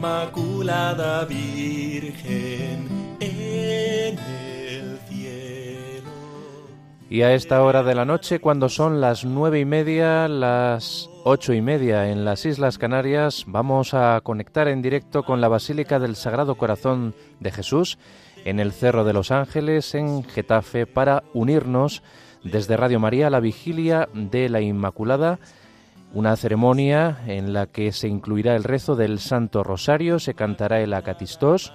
Inmaculada Virgen en el cielo. Y a esta hora de la noche, cuando son las nueve y media, las ocho y media en las Islas Canarias, vamos a conectar en directo con la Basílica del Sagrado Corazón de Jesús en el Cerro de los Ángeles, en Getafe, para unirnos desde Radio María a la vigilia de la Inmaculada, una ceremonia en la que se incluirá el rezo del Santo Rosario, se cantará el Acatistós,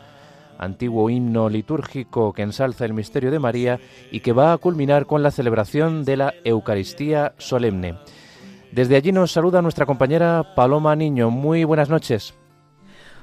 antiguo himno litúrgico que ensalza el misterio de María y que va a culminar con la celebración de la Eucaristía solemne. Desde allí nos saluda nuestra compañera Paloma Niño. Muy buenas noches.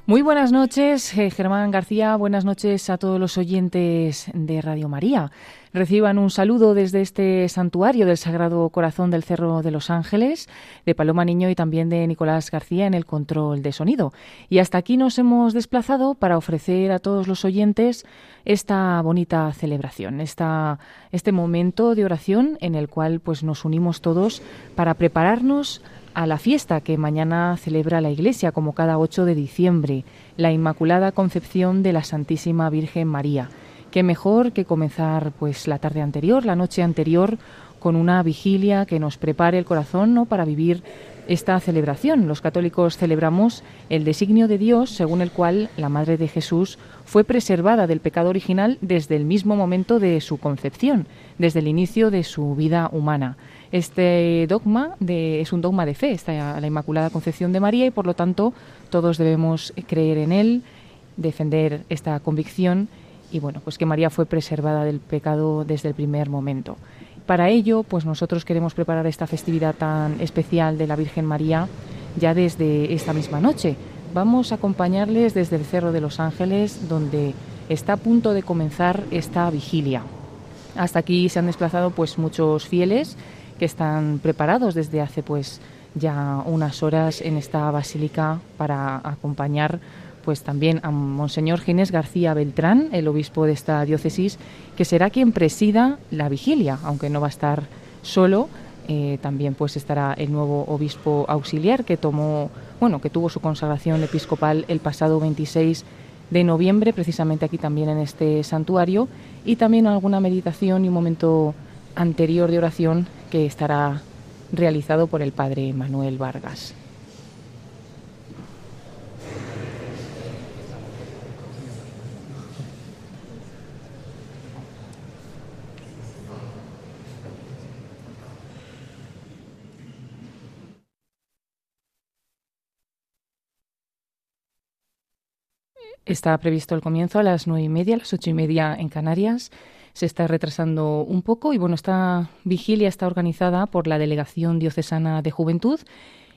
Muy buenas noches, eh, Germán García. Buenas noches a todos los oyentes de Radio María. Reciban un saludo desde este santuario del Sagrado Corazón del Cerro de los Ángeles, de Paloma Niño y también de Nicolás García en el control de sonido. Y hasta aquí nos hemos desplazado para ofrecer a todos los oyentes esta bonita celebración, esta, este momento de oración en el cual pues nos unimos todos para prepararnos a la fiesta que mañana celebra la Iglesia, como cada 8 de diciembre, la Inmaculada Concepción de la Santísima Virgen María. Qué mejor que comenzar pues la tarde anterior, la noche anterior, con una vigilia que nos prepare el corazón ¿no? para vivir esta celebración. Los católicos celebramos el designio de Dios según el cual la Madre de Jesús fue preservada del pecado original desde el mismo momento de su concepción, desde el inicio de su vida humana. Este dogma de, es un dogma de fe, está la Inmaculada Concepción de María y por lo tanto todos debemos creer en él, defender esta convicción y bueno, pues que María fue preservada del pecado desde el primer momento. Para ello, pues nosotros queremos preparar esta festividad tan especial de la Virgen María ya desde esta misma noche. Vamos a acompañarles desde el Cerro de los Ángeles, donde está a punto de comenzar esta vigilia. Hasta aquí se han desplazado pues muchos fieles que están preparados desde hace pues ya unas horas en esta basílica para acompañar pues también a Monseñor Ginés García Beltrán, el obispo de esta diócesis, que será quien presida la vigilia, aunque no va a estar solo, eh, también pues estará el nuevo obispo auxiliar que tomó, bueno, que tuvo su consagración episcopal el pasado 26 de noviembre, precisamente aquí también en este santuario, y también alguna meditación y un momento anterior de oración que estará realizado por el padre Manuel Vargas. Está previsto el comienzo a las nueve y media, a las ocho y media en Canarias se está retrasando un poco y bueno, esta vigilia está organizada por la Delegación Diocesana de Juventud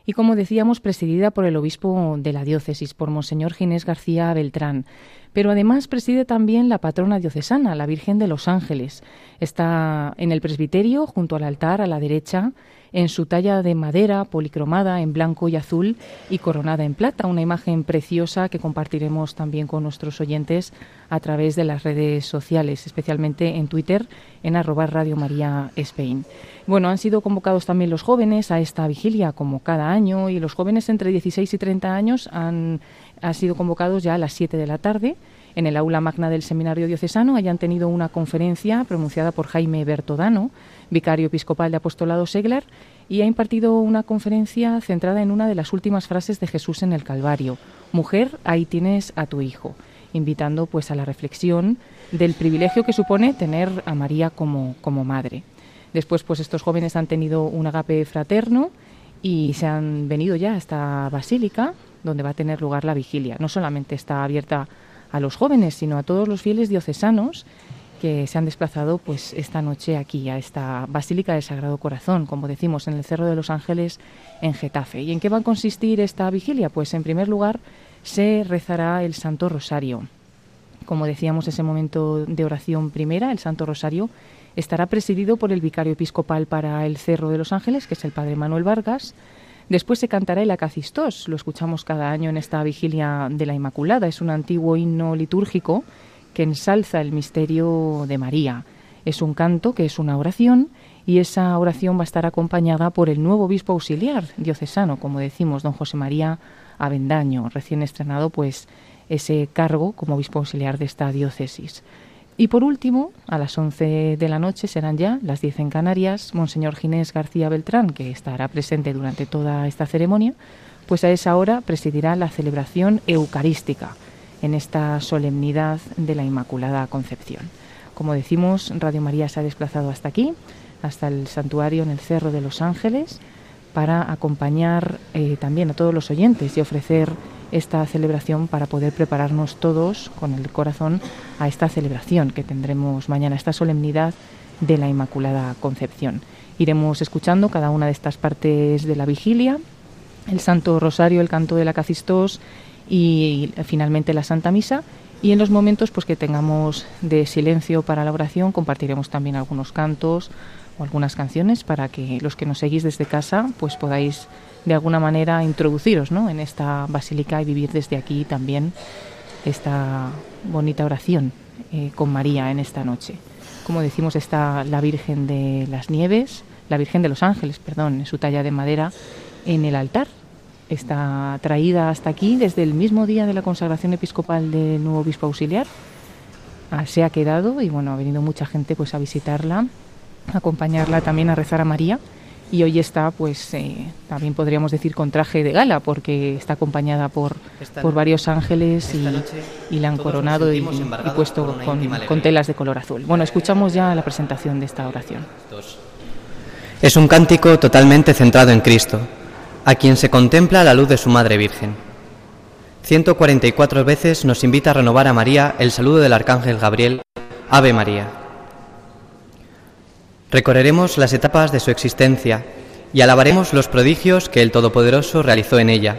y como decíamos, presidida por el obispo de la diócesis, por Monseñor Ginés García Beltrán. Pero además preside también la patrona diocesana, la Virgen de los Ángeles. Está en el presbiterio, junto al altar, a la derecha, en su talla de madera policromada en blanco y azul y coronada en plata, una imagen preciosa que compartiremos también con nuestros oyentes a través de las redes sociales, especialmente en Twitter en arroba Radio María Spain. Bueno, han sido convocados también los jóvenes a esta vigilia como cada año y los jóvenes entre 16 y 30 años han, han sido convocados ya a las 7 de la tarde en el aula magna del Seminario Diocesano hayan tenido una conferencia pronunciada por Jaime Bertodano, vicario episcopal de Apostolado Seglar, y ha impartido una conferencia centrada en una de las últimas frases de Jesús en el Calvario, Mujer, ahí tienes a tu hijo, invitando pues a la reflexión del privilegio que supone tener a María como, como madre. Después pues estos jóvenes han tenido un agape fraterno y se han venido ya a esta basílica donde va a tener lugar la vigilia. No solamente está abierta a los jóvenes, sino a todos los fieles diocesanos que se han desplazado pues esta noche aquí a esta Basílica del Sagrado Corazón, como decimos, en el Cerro de los Ángeles en Getafe. ¿Y en qué va a consistir esta vigilia? Pues en primer lugar se rezará el Santo Rosario. Como decíamos, ese momento de oración primera, el Santo Rosario, estará presidido por el vicario episcopal para el Cerro de los Ángeles, que es el padre Manuel Vargas, Después se cantará el Acacistós, lo escuchamos cada año en esta vigilia de la Inmaculada. Es un antiguo himno litúrgico que ensalza el misterio de María. Es un canto que es una oración y esa oración va a estar acompañada por el nuevo obispo auxiliar diocesano, como decimos, don José María Avendaño, recién estrenado pues ese cargo como obispo auxiliar de esta diócesis. Y por último, a las 11 de la noche serán ya las 10 en Canarias, Monseñor Ginés García Beltrán, que estará presente durante toda esta ceremonia, pues a esa hora presidirá la celebración eucarística en esta solemnidad de la Inmaculada Concepción. Como decimos, Radio María se ha desplazado hasta aquí, hasta el santuario en el Cerro de los Ángeles, para acompañar eh, también a todos los oyentes y ofrecer esta celebración para poder prepararnos todos con el corazón a esta celebración que tendremos mañana, esta solemnidad de la Inmaculada Concepción. Iremos escuchando cada una de estas partes de la vigilia, el Santo Rosario, el canto de la Cacistos y finalmente la Santa Misa. Y en los momentos pues, que tengamos de silencio para la oración compartiremos también algunos cantos o algunas canciones para que los que nos seguís desde casa pues podáis de alguna manera introduciros ¿no? en esta basílica y vivir desde aquí también esta bonita oración eh, con María en esta noche. Como decimos, está la Virgen de las Nieves, la Virgen de los Ángeles, perdón, en su talla de madera, en el altar. Está traída hasta aquí desde el mismo día de la consagración episcopal del nuevo obispo auxiliar. Ah, se ha quedado y bueno, ha venido mucha gente pues a visitarla, a acompañarla también a rezar a María y hoy está, pues eh, también podríamos decir con traje de gala, porque está acompañada por, por varios ángeles y, la han coronado y, puesto con, telas de color azul. Bueno, escuchamos ya la presentación de esta oración. Es un cántico totalmente centrado en Cristo, a quien se contempla la luz de su Madre Virgen. 144 veces nos invita a renovar a María el saludo del Arcángel Gabriel, Ave María. Recorreremos las etapas de su existencia y alabaremos los prodigios que el Todopoderoso realizó en ella,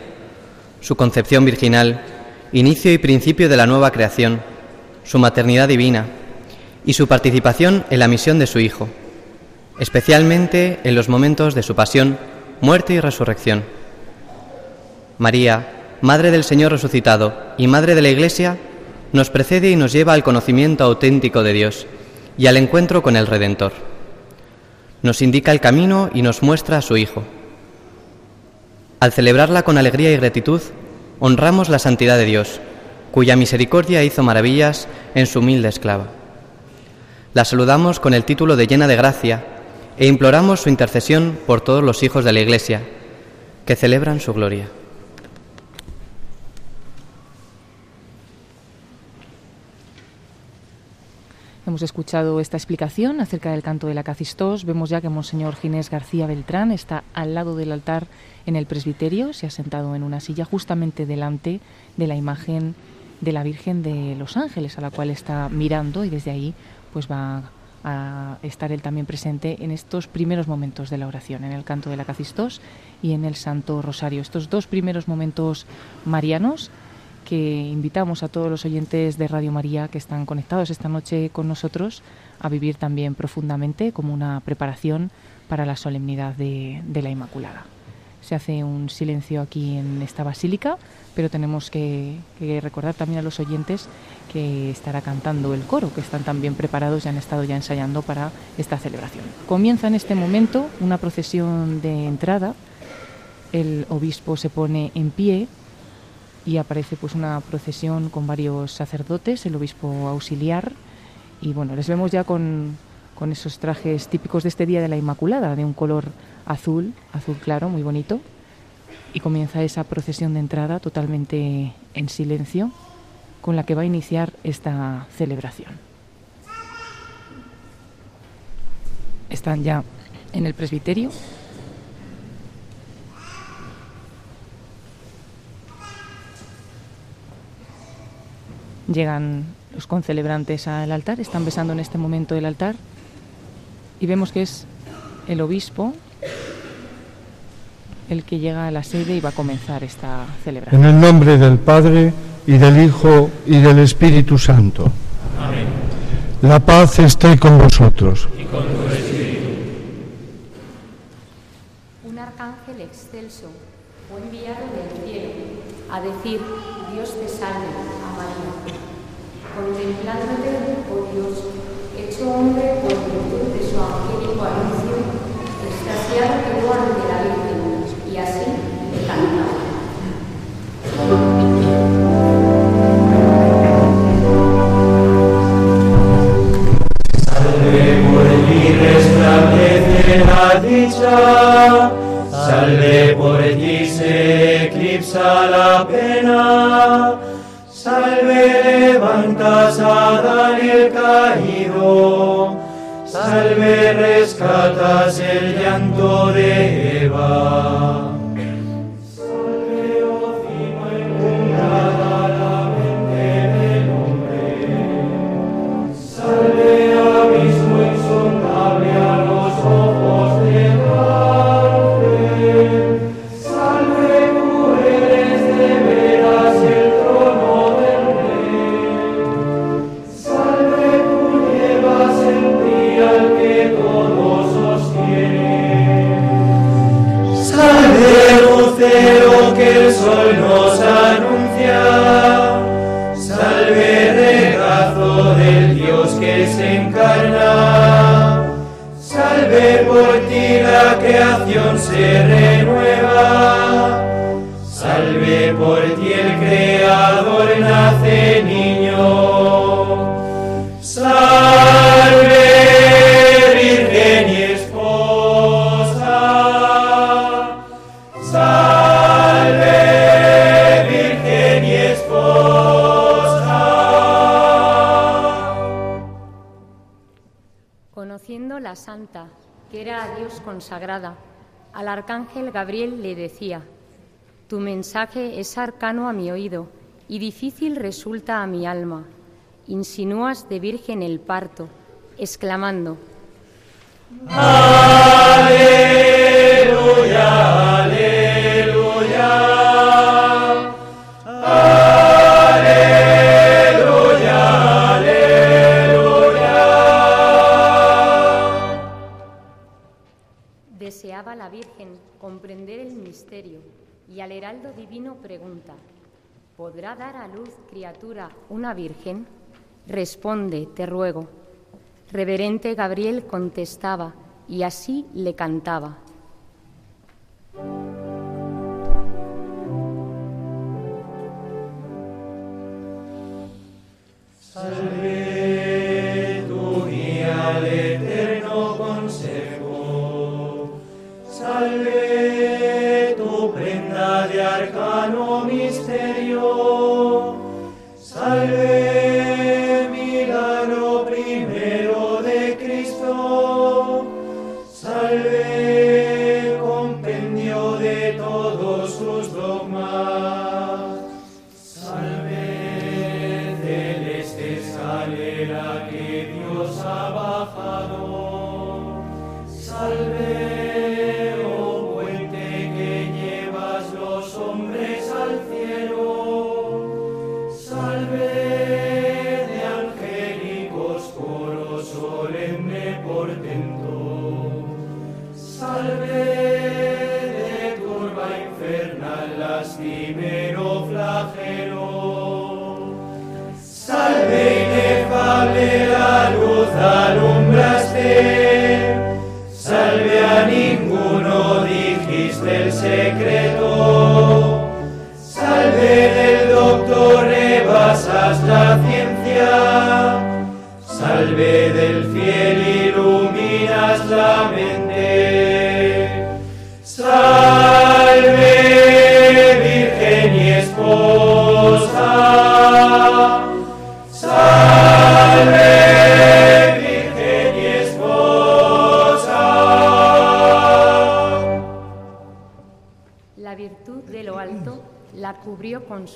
su concepción virginal, inicio y principio de la nueva creación, su maternidad divina y su participación en la misión de su Hijo, especialmente en los momentos de su pasión, muerte y resurrección. María, Madre del Señor resucitado y Madre de la Iglesia, nos precede y nos lleva al conocimiento auténtico de Dios y al encuentro con el Redentor nos indica el camino y nos muestra a su Hijo. Al celebrarla con alegría y gratitud, honramos la santidad de Dios, cuya misericordia hizo maravillas en su humilde esclava. La saludamos con el título de llena de gracia e imploramos su intercesión por todos los hijos de la Iglesia, que celebran su gloria. Hemos escuchado esta explicación acerca del canto de la Cacistos. Vemos ya que Monseñor Ginés García Beltrán está al lado del altar en el presbiterio, se ha sentado en una silla justamente delante de la imagen de la Virgen de los Ángeles, a la cual está mirando y desde ahí pues va a estar él también presente en estos primeros momentos de la oración, en el canto de la Cacistos y en el Santo Rosario. Estos dos primeros momentos marianos que invitamos a todos los oyentes de Radio María que están conectados esta noche con nosotros a vivir también profundamente como una preparación para la solemnidad de, la Inmaculada. Se hace un silencio aquí en esta basílica, pero tenemos que, recordar también a los oyentes que estará cantando el coro, que están también preparados y han estado ya ensayando para esta celebración. Comienza en este momento una procesión de entrada. El obispo se pone en pie y aparece pues una procesión con varios sacerdotes, el obispo auxiliar y bueno, les vemos ya con, con esos trajes típicos de este día de la Inmaculada, de un color azul, azul claro, muy bonito. Y comienza esa procesión de entrada totalmente en silencio con la que va a iniciar esta celebración. Están ya en el presbiterio Llegan los concelebrantes al altar, están besando en este momento el altar y vemos que es el obispo el que llega a la sede y va a comenzar esta celebración. En el nombre del Padre y del Hijo y del Espíritu Santo. Amén. La paz esté con vosotros. Y con tu espíritu. Un arcángel excelso fue enviado del cielo a decir, Dios te salve contemplándote, oh Dios, hecho hombre salve por ti se eclipsa la pena, salve levantas a Daniel caído, salve rescatas el llanto de Eva. sol nos anuncia, salve regazo del Dios que se encarna, salve por ti la creación se renueva, salve por ti consagrada, al arcángel Gabriel le decía, Tu mensaje es arcano a mi oído y difícil resulta a mi alma. Insinúas de virgen el parto, exclamando, Aleluya, comprender el misterio y al heraldo divino pregunta, ¿podrá dar a luz criatura una virgen? Responde, te ruego. Reverente Gabriel contestaba y así le cantaba. strano misterio, salve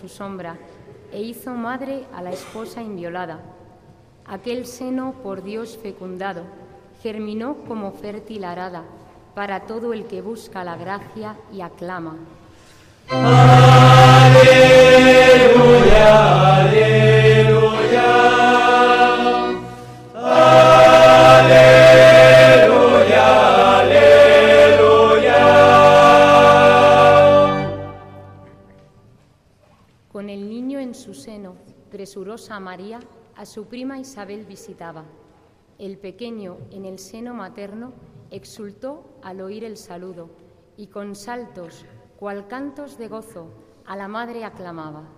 su sombra e hizo madre a la esposa inviolada. Aquel seno por Dios fecundado germinó como fértil arada para todo el que busca la gracia y aclama. María a su prima Isabel visitaba. El pequeño en el seno materno exultó al oír el saludo y con saltos, cual cantos de gozo, a la madre aclamaba.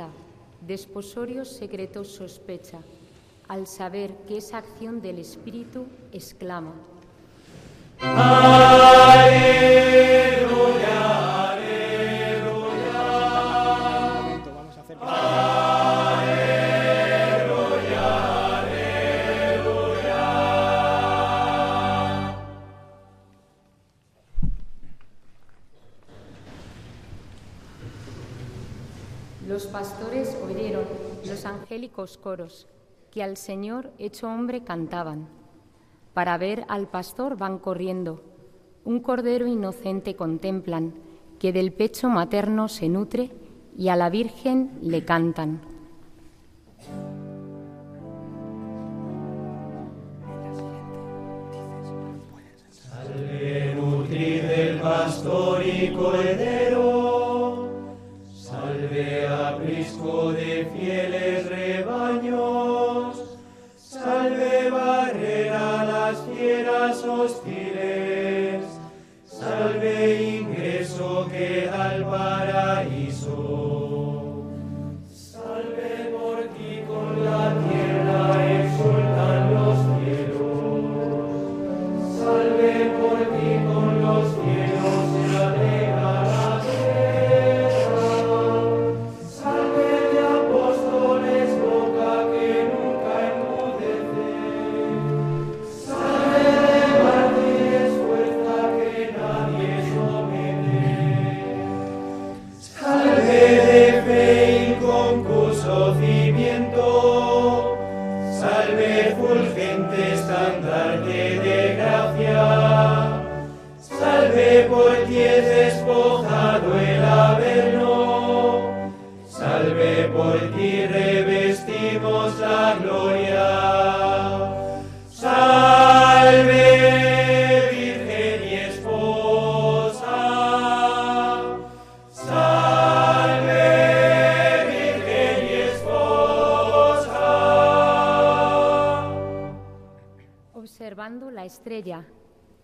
Intacta, desposorios secretos sospecha, al saber que esa acción del Espíritu exclama. Coros que al Señor hecho hombre cantaban. Para ver al pastor van corriendo, un cordero inocente contemplan, que del pecho materno se nutre y a la Virgen le cantan. Salve, del pastor y cordero Salve aprisco de fieles rebaños, salve barrera las fieras hostiles, salve ingreso que al paraíso.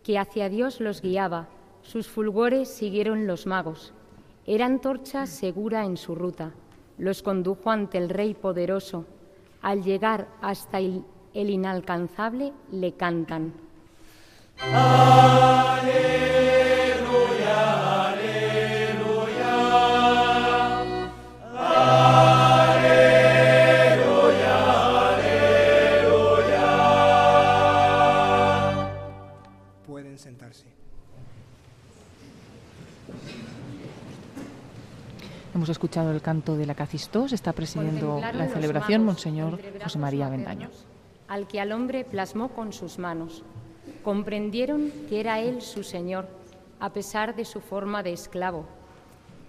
Que hacia Dios los guiaba, sus fulgores siguieron los magos. Eran torcha segura en su ruta, los condujo ante el Rey poderoso. Al llegar hasta el, inalcanzable, le cantan. Escuchado el canto de la Cacistós, está presidiendo la celebración Monseñor José María Bendaño. Al que al hombre plasmó con sus manos. Comprendieron que era él su Señor, a pesar de su forma de esclavo.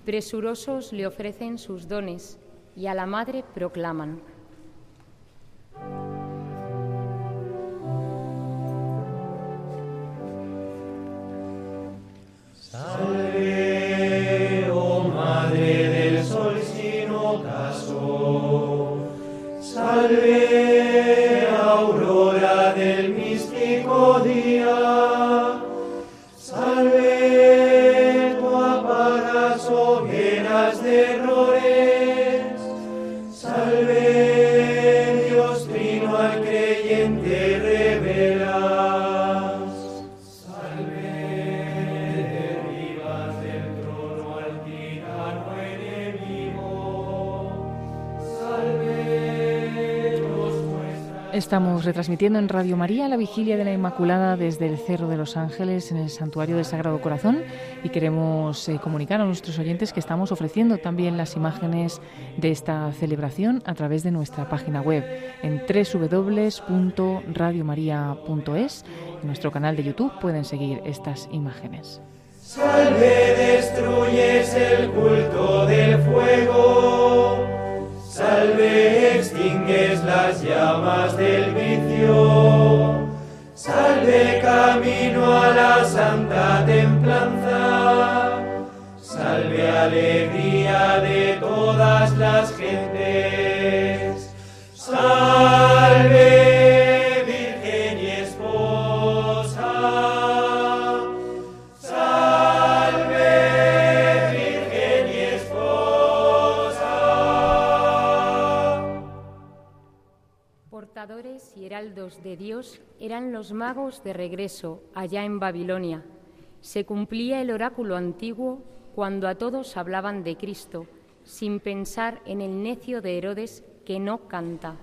Presurosos le ofrecen sus dones, y a la Madre proclaman. Estamos retransmitiendo en Radio María la vigilia de la Inmaculada desde el Cerro de los Ángeles en el Santuario del Sagrado Corazón y queremos eh, comunicar a nuestros oyentes que estamos ofreciendo también las imágenes de esta celebración a través de nuestra página web en www.radiomaria.es. En nuestro canal de YouTube pueden seguir estas imágenes. Salve, destruyes el culto del fuego. Salve, extingues las llamas del vicio. Salve, camino a la santa templanza. Salve, alegría de todas las gentes. Salve, de Dios eran los magos de regreso allá en Babilonia. Se cumplía el oráculo antiguo cuando a todos hablaban de Cristo, sin pensar en el necio de Herodes que no canta.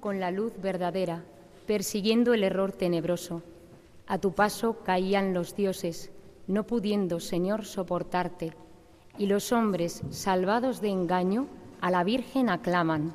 Con la luz verdadera, persiguiendo el error tenebroso. A tu paso caían los dioses, no pudiendo, Señor, soportarte, y los hombres, salvados de engaño, a la Virgen aclaman.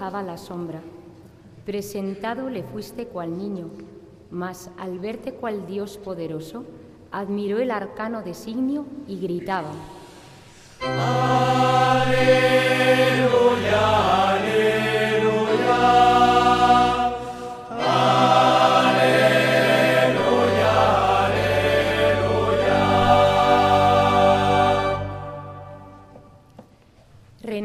La sombra. Presentado le fuiste cual niño, mas al verte cual Dios poderoso, admiró el arcano designio y gritaba. Aleluya, aleluya.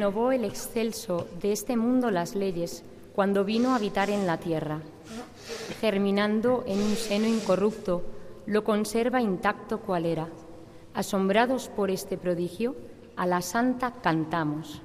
Renovó el excelso de este mundo las leyes cuando vino a habitar en la tierra. Germinando en un seno incorrupto, lo conserva intacto cual era. Asombrados por este prodigio, a la Santa cantamos.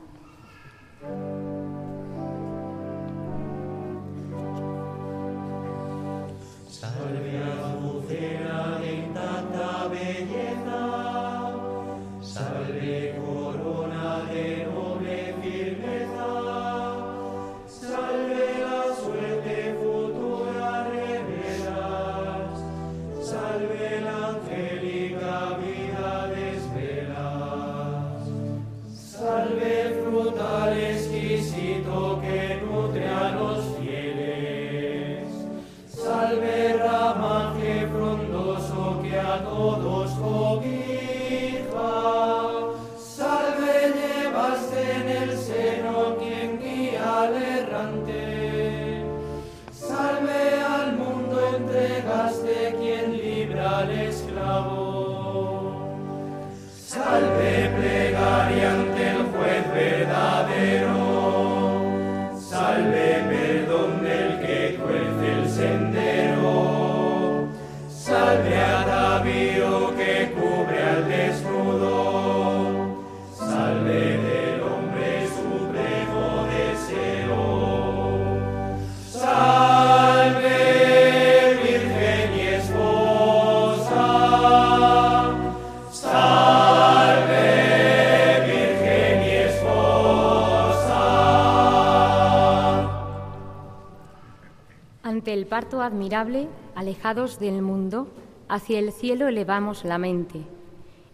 Parto admirable, alejados del mundo, hacia el cielo elevamos la mente.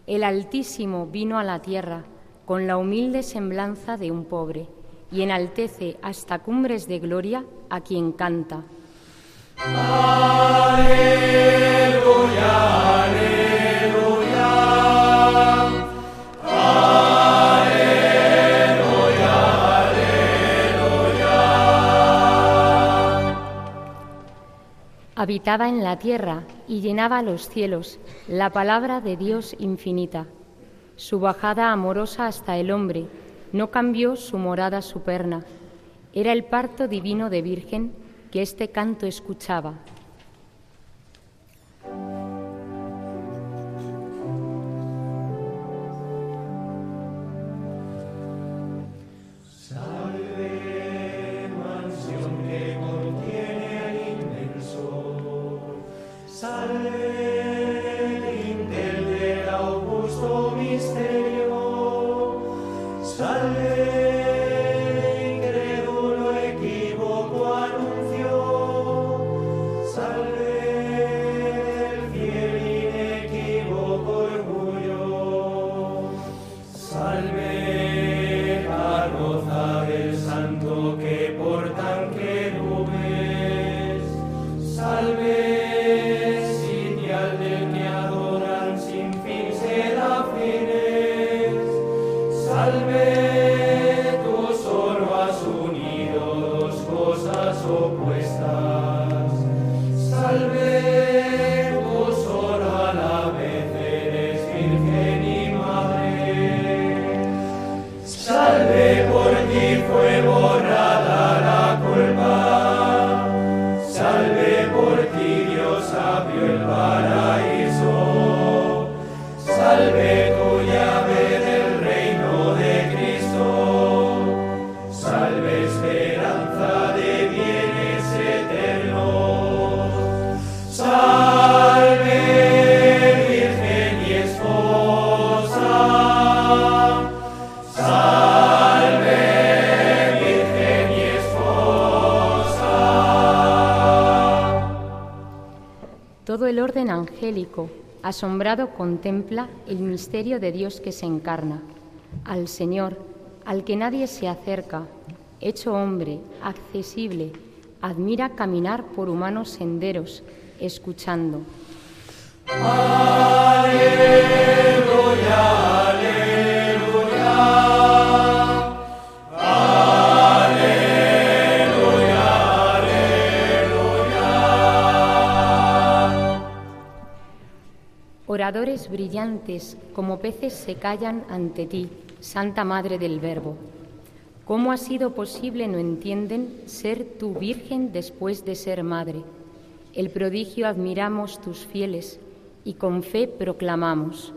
El Altísimo vino a la tierra con la humilde semblanza de un pobre y enaltece hasta cumbres de gloria a quien canta. Habitaba en la tierra y llenaba los cielos, la palabra de Dios infinita. Su bajada amorosa hasta el hombre no cambió su morada superna. Era el parto divino de Virgen que este canto escuchaba. Asombrado contempla el misterio de Dios que se encarna, al Señor, al que nadie se acerca, hecho hombre, accesible, admira caminar por humanos senderos, escuchando. Brillantes como peces se callan ante ti, Santa Madre del Verbo. ¿Cómo ha sido posible, no entienden, ser tu Virgen después de ser Madre? El prodigio admiramos tus fieles y con fe proclamamos.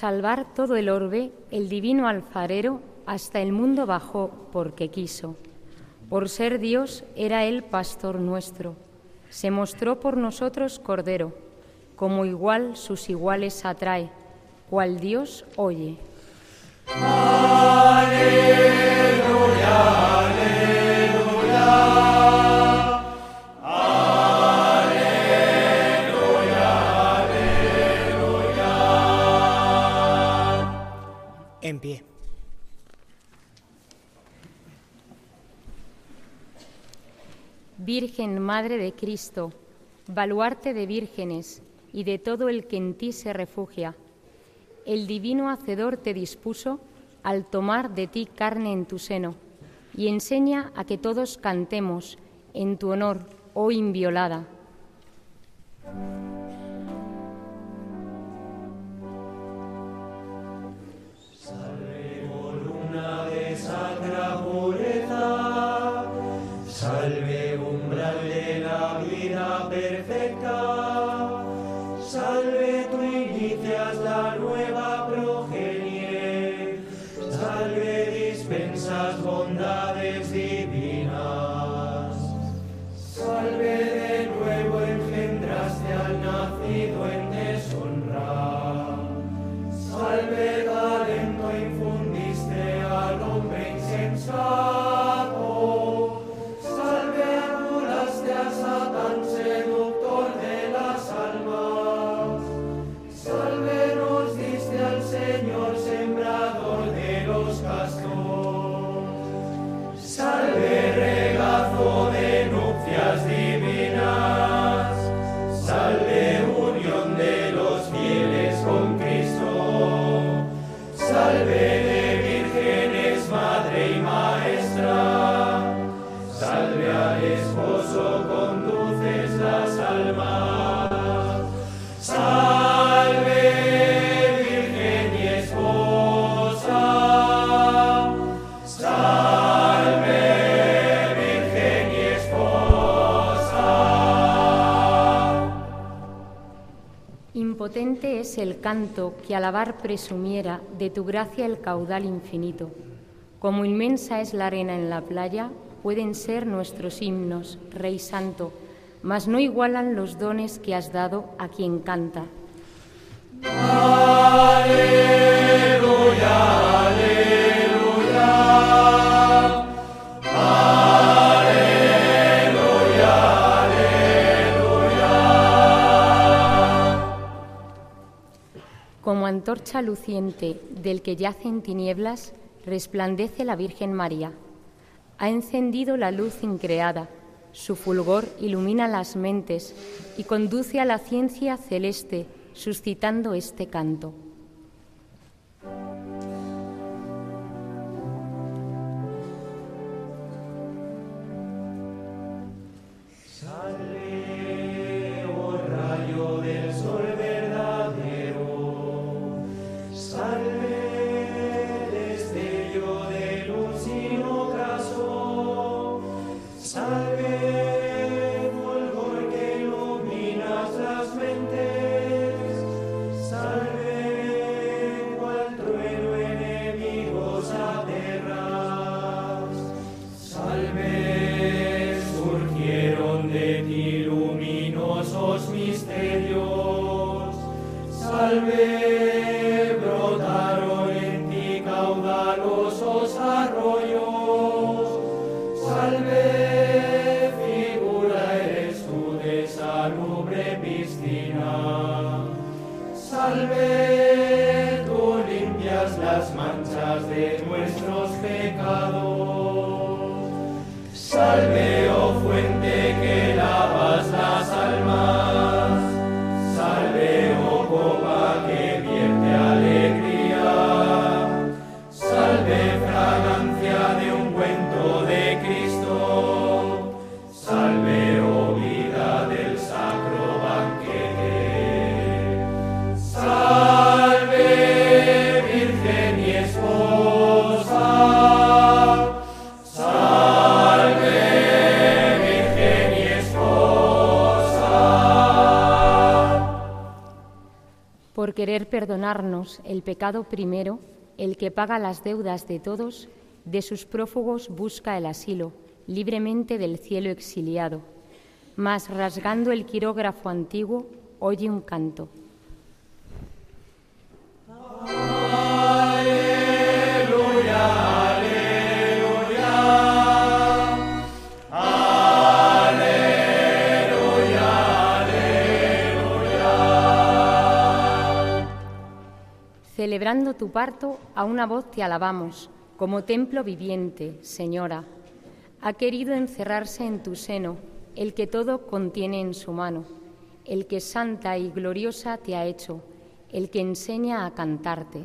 Salvar todo el orbe, el divino alfarero hasta el mundo bajó porque quiso. Por ser Dios era Él pastor nuestro. Se mostró por nosotros Cordero, como igual sus iguales atrae, cual Dios oye. Madre de Cristo, baluarte de vírgenes y de todo el que en ti se refugia, el divino Hacedor te dispuso al tomar de ti carne en tu seno, y enseña a que todos cantemos en tu honor, oh inviolada. Es el canto que alabar presumiera de tu gracia el caudal infinito. Como inmensa es la arena en la playa, pueden ser nuestros himnos, Rey Santo, mas no igualan los dones que has dado a quien canta. Antorcha luciente del que yace en tinieblas, resplandece la Virgen María. Ha encendido la luz increada, su fulgor ilumina las mentes y conduce a la ciencia celeste, suscitando este canto. Perdonarnos el pecado primero, el que paga las deudas de todos, de sus prófugos busca el asilo, libremente del cielo exiliado. Mas rasgando el quirógrafo antiguo, oye un canto. Celebrando tu parto, a una voz te alabamos, como templo viviente, Señora. Ha querido encerrarse en tu seno el que todo contiene en su mano, el que santa y gloriosa te ha hecho, el que enseña a cantarte.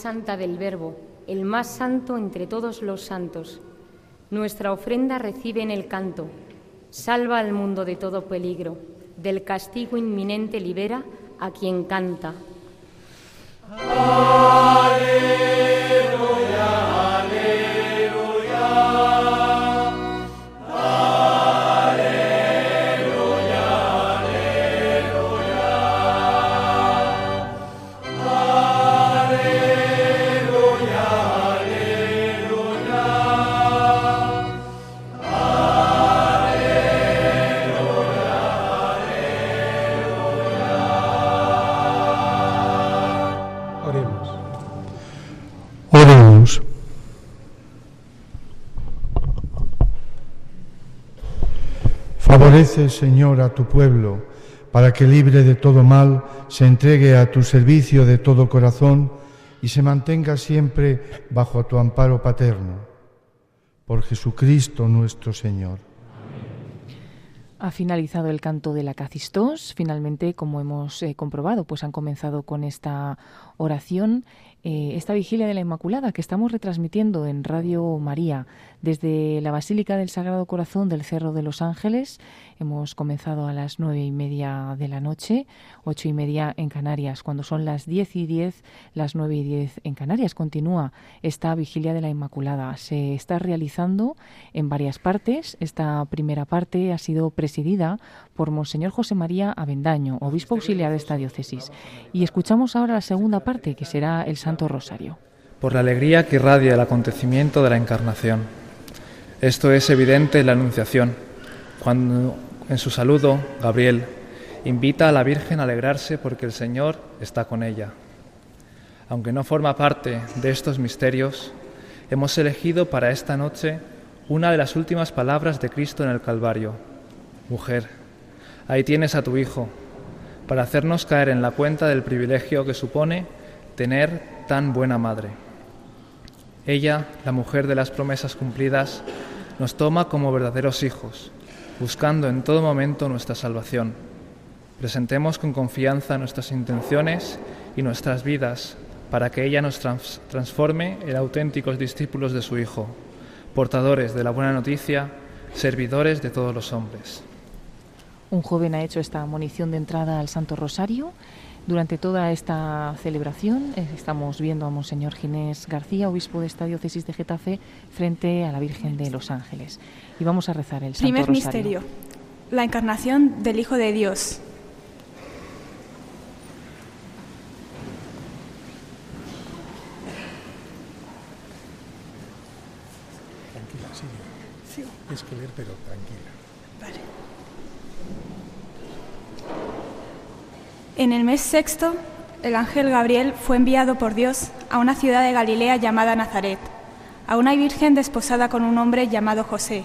Santa del Verbo, el más santo entre todos los santos. Nuestra ofrenda recibe en el canto. Salva al mundo de todo peligro. Del castigo inminente libera a quien canta. Favorece, Señor, a tu pueblo, para que libre de todo mal se entregue a tu servicio de todo corazón y se mantenga siempre bajo tu amparo paterno. Por Jesucristo nuestro Señor. Ha finalizado el canto de la Cacistos. Finalmente, como hemos eh, comprobado, pues han comenzado con esta oración eh, esta vigilia de la Inmaculada que estamos retransmitiendo en Radio María desde la Basílica del Sagrado Corazón del Cerro de los Ángeles. Hemos comenzado a las nueve y media de la noche, ocho y media en Canarias. Cuando son las diez y diez, las nueve y diez en Canarias. Continúa esta vigilia de la Inmaculada. Se está realizando en varias partes. Esta primera parte ha sido presidida por Monseñor José María Avendaño, obispo auxiliar de esta diócesis. Y escuchamos ahora la segunda parte, que será el Santo Rosario. Por la alegría que irradia el acontecimiento de la Encarnación. Esto es evidente en la Anunciación, cuando en su saludo Gabriel invita a la Virgen a alegrarse porque el Señor está con ella. Aunque no forma parte de estos misterios, hemos elegido para esta noche una de las últimas palabras de Cristo en el Calvario. Mujer, ahí tienes a tu Hijo, para hacernos caer en la cuenta del privilegio que supone tener tan buena madre. Ella, la mujer de las promesas cumplidas, nos toma como verdaderos hijos, buscando en todo momento nuestra salvación. Presentemos con confianza nuestras intenciones y nuestras vidas para que ella nos transforme en auténticos discípulos de su Hijo, portadores de la buena noticia, servidores de todos los hombres. Un joven ha hecho esta munición de entrada al Santo Rosario. Durante toda esta celebración eh, estamos viendo a Monseñor Ginés García, obispo de esta diócesis de Getafe, frente a la Virgen de los Ángeles. Y vamos a rezar el Santo Primer Rosario. misterio, la encarnación del Hijo de Dios. Tranquila, sigue. Es que leer, pero tranquila. Vale. En el mes sexto, el ángel Gabriel fue enviado por Dios a una ciudad de Galilea llamada Nazaret, a una virgen desposada con un hombre llamado José,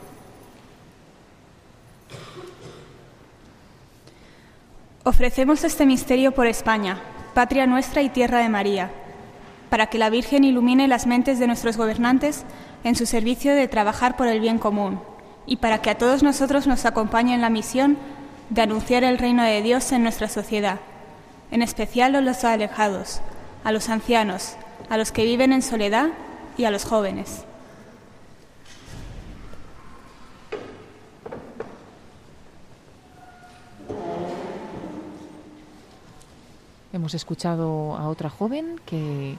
Ofrecemos este misterio por España, patria nuestra y tierra de María, para que la Virgen ilumine las mentes de nuestros gobernantes en su servicio de trabajar por el bien común, y para que a todos nosotros nos acompañe en la misión de anunciar el reino de Dios en nuestra sociedad, en especial a los alejados, a los ancianos, a los que viven en soledad y a los jóvenes. Hemos escuchado a otra joven que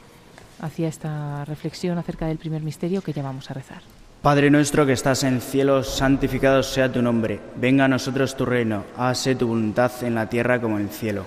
hacía esta reflexión acerca del primer misterio que ya vamos a rezar. Padre nuestro que estás en el cielo, santificado sea tu nombre. Venga a nosotros tu reino. Hágase tu voluntad en la tierra como en el cielo.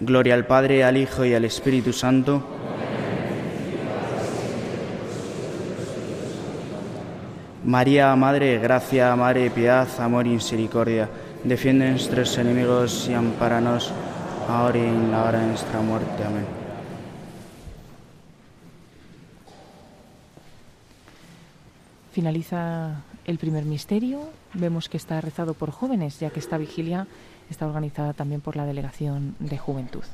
Gloria al Padre, al Hijo y al Espíritu Santo. María, Madre Gracia, Madre Piedad, Amor y Misericordia, defiende nuestros enemigos y amparanos ahora y en la hora de nuestra muerte. Amén. Finaliza el primer misterio. Vemos que está rezado por jóvenes, ya que esta vigilia está organizada también por la Delegación de Juventud.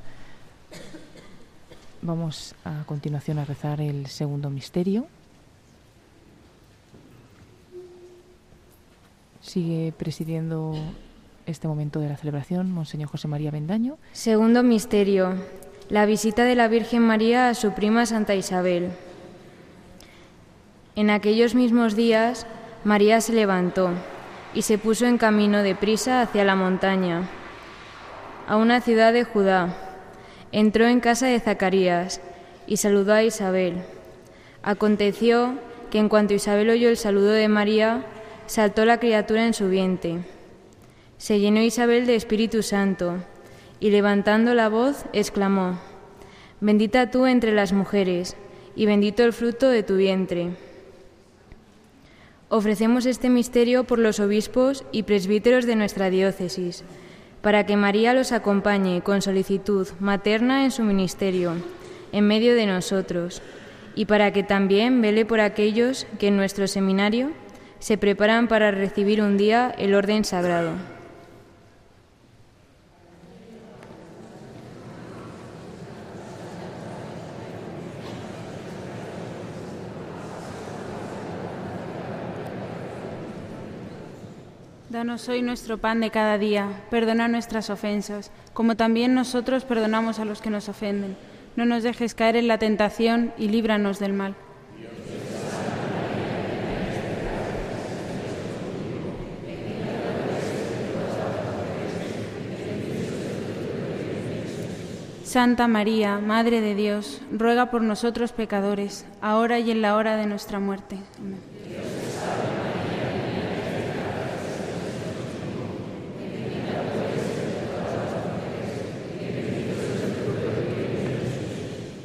Vamos a continuación a rezar el segundo misterio. Sigue presidiendo este momento de la celebración Monseñor José María Bendaño. Segundo misterio. La visita de la Virgen María a su prima Santa Isabel. En aquellos mismos días, María se levantó y se puso en camino de prisa hacia la montaña, a una ciudad de Judá. Entró en casa de Zacarías y saludó a Isabel. Aconteció que en cuanto Isabel oyó el saludo de María, saltó la criatura en su vientre. Se llenó Isabel de Espíritu Santo y levantando la voz exclamó, Bendita tú entre las mujeres y bendito el fruto de tu vientre. Ofrecemos este misterio por los obispos y presbíteros de nuestra diócesis, para que María los acompañe con solicitud materna en su ministerio, en medio de nosotros, y para que también vele por aquellos que en nuestro seminario se preparan para recibir un día el orden sagrado. Danos hoy nuestro pan de cada día, perdona nuestras ofensas, como también nosotros perdonamos a los que nos ofenden. No nos dejes caer en la tentación y líbranos del mal. Santa María, Madre de Dios, ruega por nosotros pecadores, ahora y en la hora de nuestra muerte. Amén.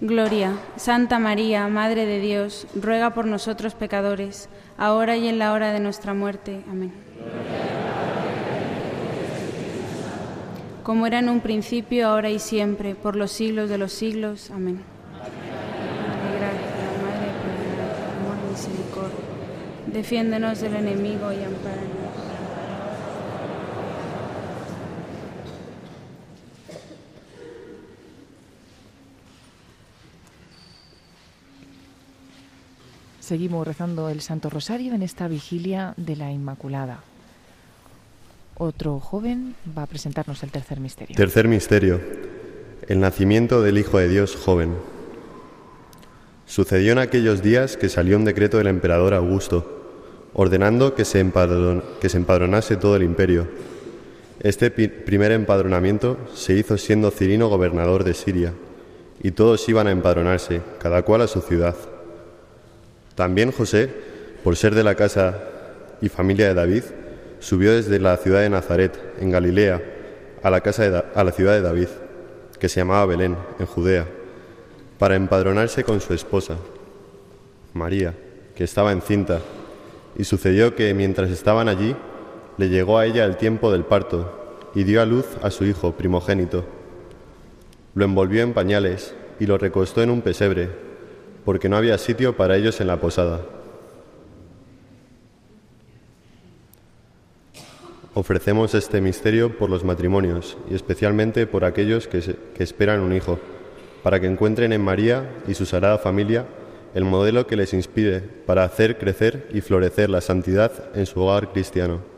Gloria, Santa María, Madre de Dios, ruega por nosotros pecadores, ahora y en la hora de nuestra muerte. Amén. Como era en un principio, ahora y siempre, por los siglos de los siglos. Amén. Gracia, Madre amor misericordia, defiéndenos del enemigo y amparanos. Seguimos rezando el Santo Rosario en esta vigilia de la Inmaculada. Otro joven va a presentarnos el tercer misterio. Tercer misterio. El nacimiento del Hijo de Dios joven. Sucedió en aquellos días que salió un decreto del emperador Augusto, ordenando que se, que se empadronase todo el imperio. Este primer empadronamiento se hizo siendo Cirino gobernador de Siria, y todos iban a empadronarse, cada cual a su ciudad. También José, por ser de la casa y familia de David, subió desde la ciudad de Nazaret, en Galilea, a la, casa a la ciudad de David, que se llamaba Belén, en Judea, para empadronarse con su esposa, María, que estaba encinta, y sucedió que mientras estaban allí, le llegó a ella el tiempo del parto, y dio a luz a su hijo primogénito. Lo envolvió en pañales y lo recostó en un pesebre porque no había sitio para ellos en la posada. Ofrecemos este misterio por los matrimonios y especialmente por aquellos que, que, esperan un hijo, para que encuentren en María y su sagrada familia el modelo que les inspire para hacer crecer y florecer la santidad en su hogar cristiano.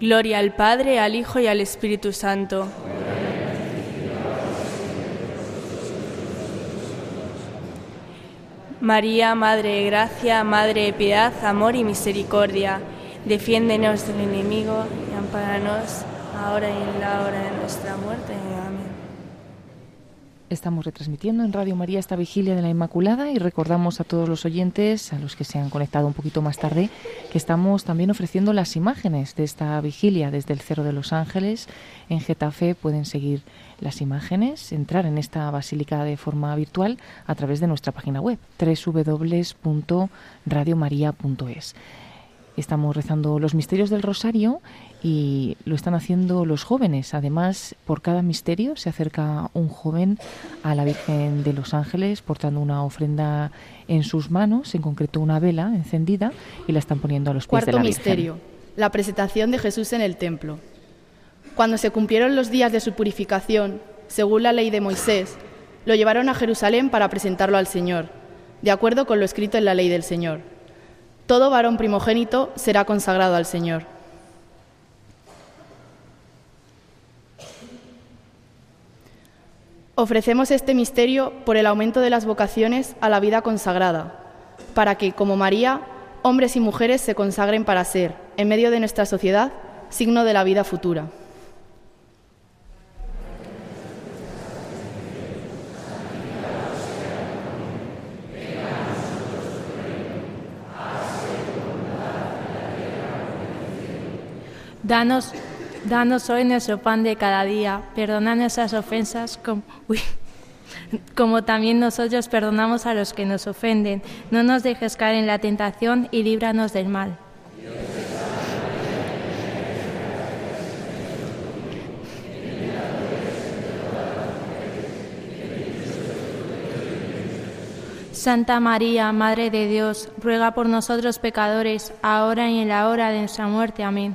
Gloria al Padre, al Hijo y al Espíritu Santo. María, Madre de Gracia, Madre de Piedad, Amor y Misericordia, defiéndenos del enemigo y amparanos ahora y en la hora de nuestra muerte. Amén. Estamos retransmitiendo en Radio María esta vigilia de la Inmaculada y recordamos a todos los oyentes, a los que se han conectado un poquito más tarde, que estamos también ofreciendo las imágenes de esta vigilia desde el Cerro de los Ángeles. En Getafe pueden seguir las imágenes, entrar en esta basílica de forma virtual a través de nuestra página web www.radiomaria.es. Estamos rezando los misterios del rosario y lo están haciendo los jóvenes. Además, por cada misterio se acerca un joven a la Virgen de los Ángeles portando una ofrenda en sus manos, en concreto una vela encendida, y la están poniendo a los pies Cuarto de la misterio, Virgen. la presentación de Jesús en el templo. Cuando se cumplieron los días de su purificación, según la ley de Moisés, lo llevaron a Jerusalén para presentarlo al Señor, de acuerdo con lo escrito en la ley del Señor. Todo varón primogénito será consagrado al Señor. Ofrecemos este misterio por el aumento de las vocaciones a la vida consagrada, para que, como María, hombres y mujeres se consagren para ser, en medio de nuestra sociedad, signo de la vida futura. Danos, danos hoy nuestro pan de cada día. Perdona nuestras ofensas como, también nosotros perdonamos a los que nos ofenden. No nos dejes caer en la tentación y líbranos del mal. Santa María, Madre de Dios, ruega por nosotros pecadores, ahora y en la hora de nuestra muerte. Amén.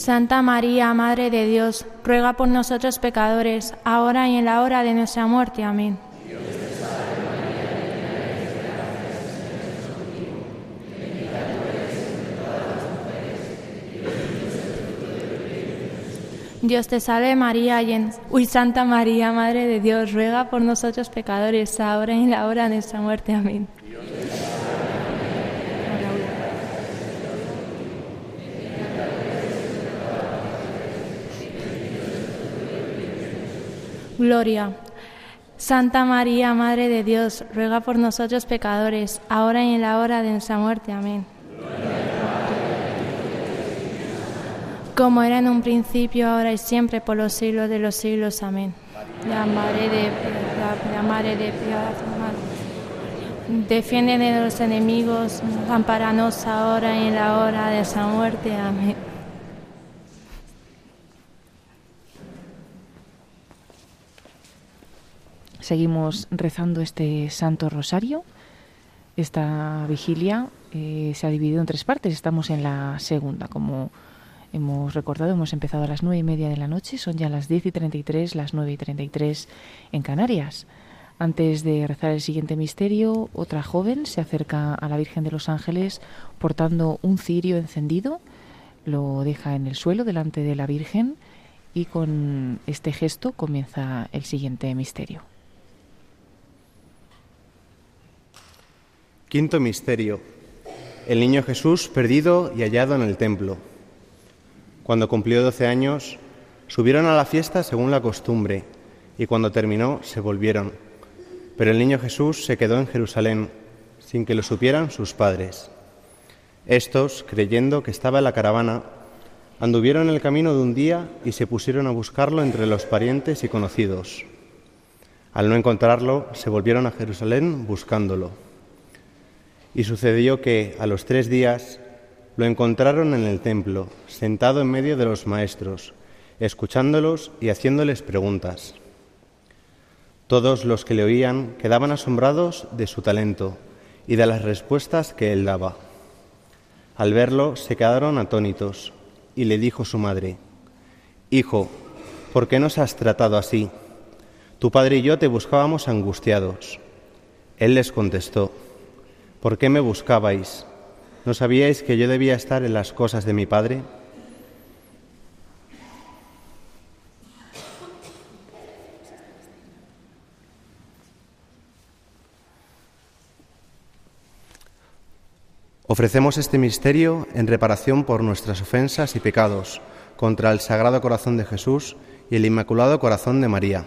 Santa María, Madre de Dios, ruega por nosotros pecadores, ahora y en la hora de nuestra muerte. Amén. Dios te salve María, llena. Uy, Santa María, Madre de Dios, ruega por nosotros pecadores, ahora y en la hora de nuestra muerte. Amén. Gloria. Santa María, Madre de Dios, ruega por nosotros pecadores, ahora y en la hora de nuestra muerte. Amén. Como era en un principio, ahora y siempre, por los siglos de los siglos. Amén. La Madre de piedad, la Madre de piedad, Defiende de los enemigos, amparanos ahora y en la hora de nuestra muerte. Amén. Seguimos rezando este Santo Rosario. Esta vigilia eh, se ha dividido en tres partes. Estamos en la segunda, como hemos recordado. Hemos empezado a las nueve y media de la noche. Son ya las diez y treinta y tres, las nueve y treinta y tres en Canarias. Antes de rezar el siguiente misterio, otra joven se acerca a la Virgen de los Ángeles portando un cirio encendido. Lo deja en el suelo delante de la Virgen y con este gesto comienza el siguiente misterio. Quinto misterio. El niño Jesús perdido y hallado en el templo. Cuando cumplió doce años, subieron a la fiesta según la costumbre, y cuando terminó se volvieron. Pero el niño Jesús se quedó en Jerusalén, sin que lo supieran sus padres. Estos, creyendo que estaba en la caravana, anduvieron el camino de un día y se pusieron a buscarlo entre los parientes y conocidos. Al no encontrarlo, se volvieron a Jerusalén buscándolo. Y sucedió que, a los tres días, lo encontraron en el templo, sentado en medio de los maestros, escuchándolos y haciéndoles preguntas. Todos los que le oían quedaban asombrados de su talento y de las respuestas que él daba. Al verlo se quedaron atónitos y le dijo su madre, Hijo, ¿por qué nos has tratado así? Tu padre y yo te buscábamos angustiados. Él les contestó, ¿Por qué me buscabais? ¿No sabíais que yo debía estar en las cosas de mi Padre? Ofrecemos este misterio en reparación por nuestras ofensas y pecados contra el Sagrado Corazón de Jesús y el Inmaculado Corazón de María.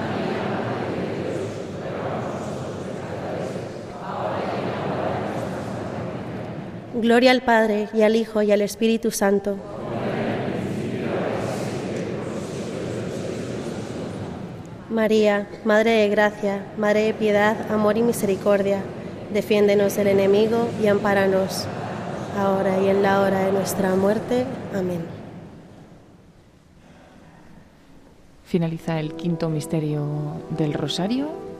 Gloria al Padre y al Hijo y al Espíritu Santo. María, Madre de Gracia, Madre de Piedad, Amor y Misericordia, defiéndenos del enemigo y ampáranos, ahora y en la hora de nuestra muerte. Amén. Finaliza el quinto misterio del Rosario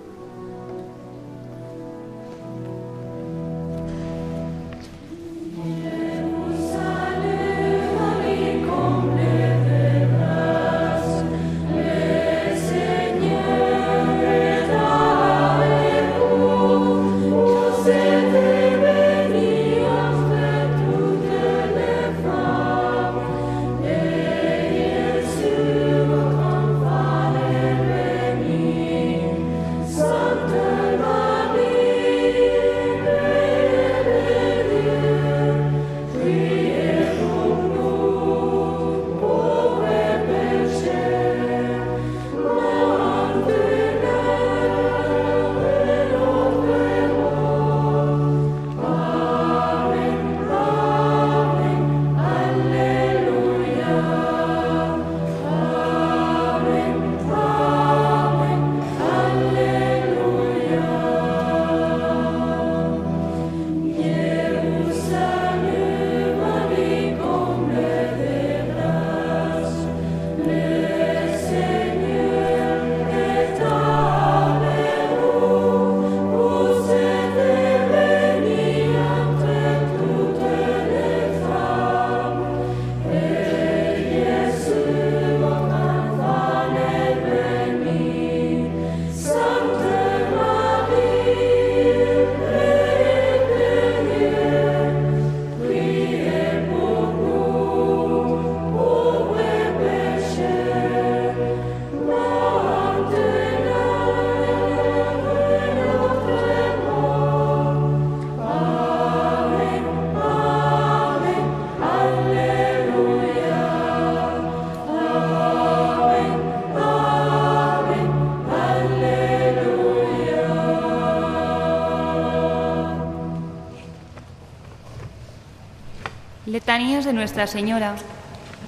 Nuestra Señora.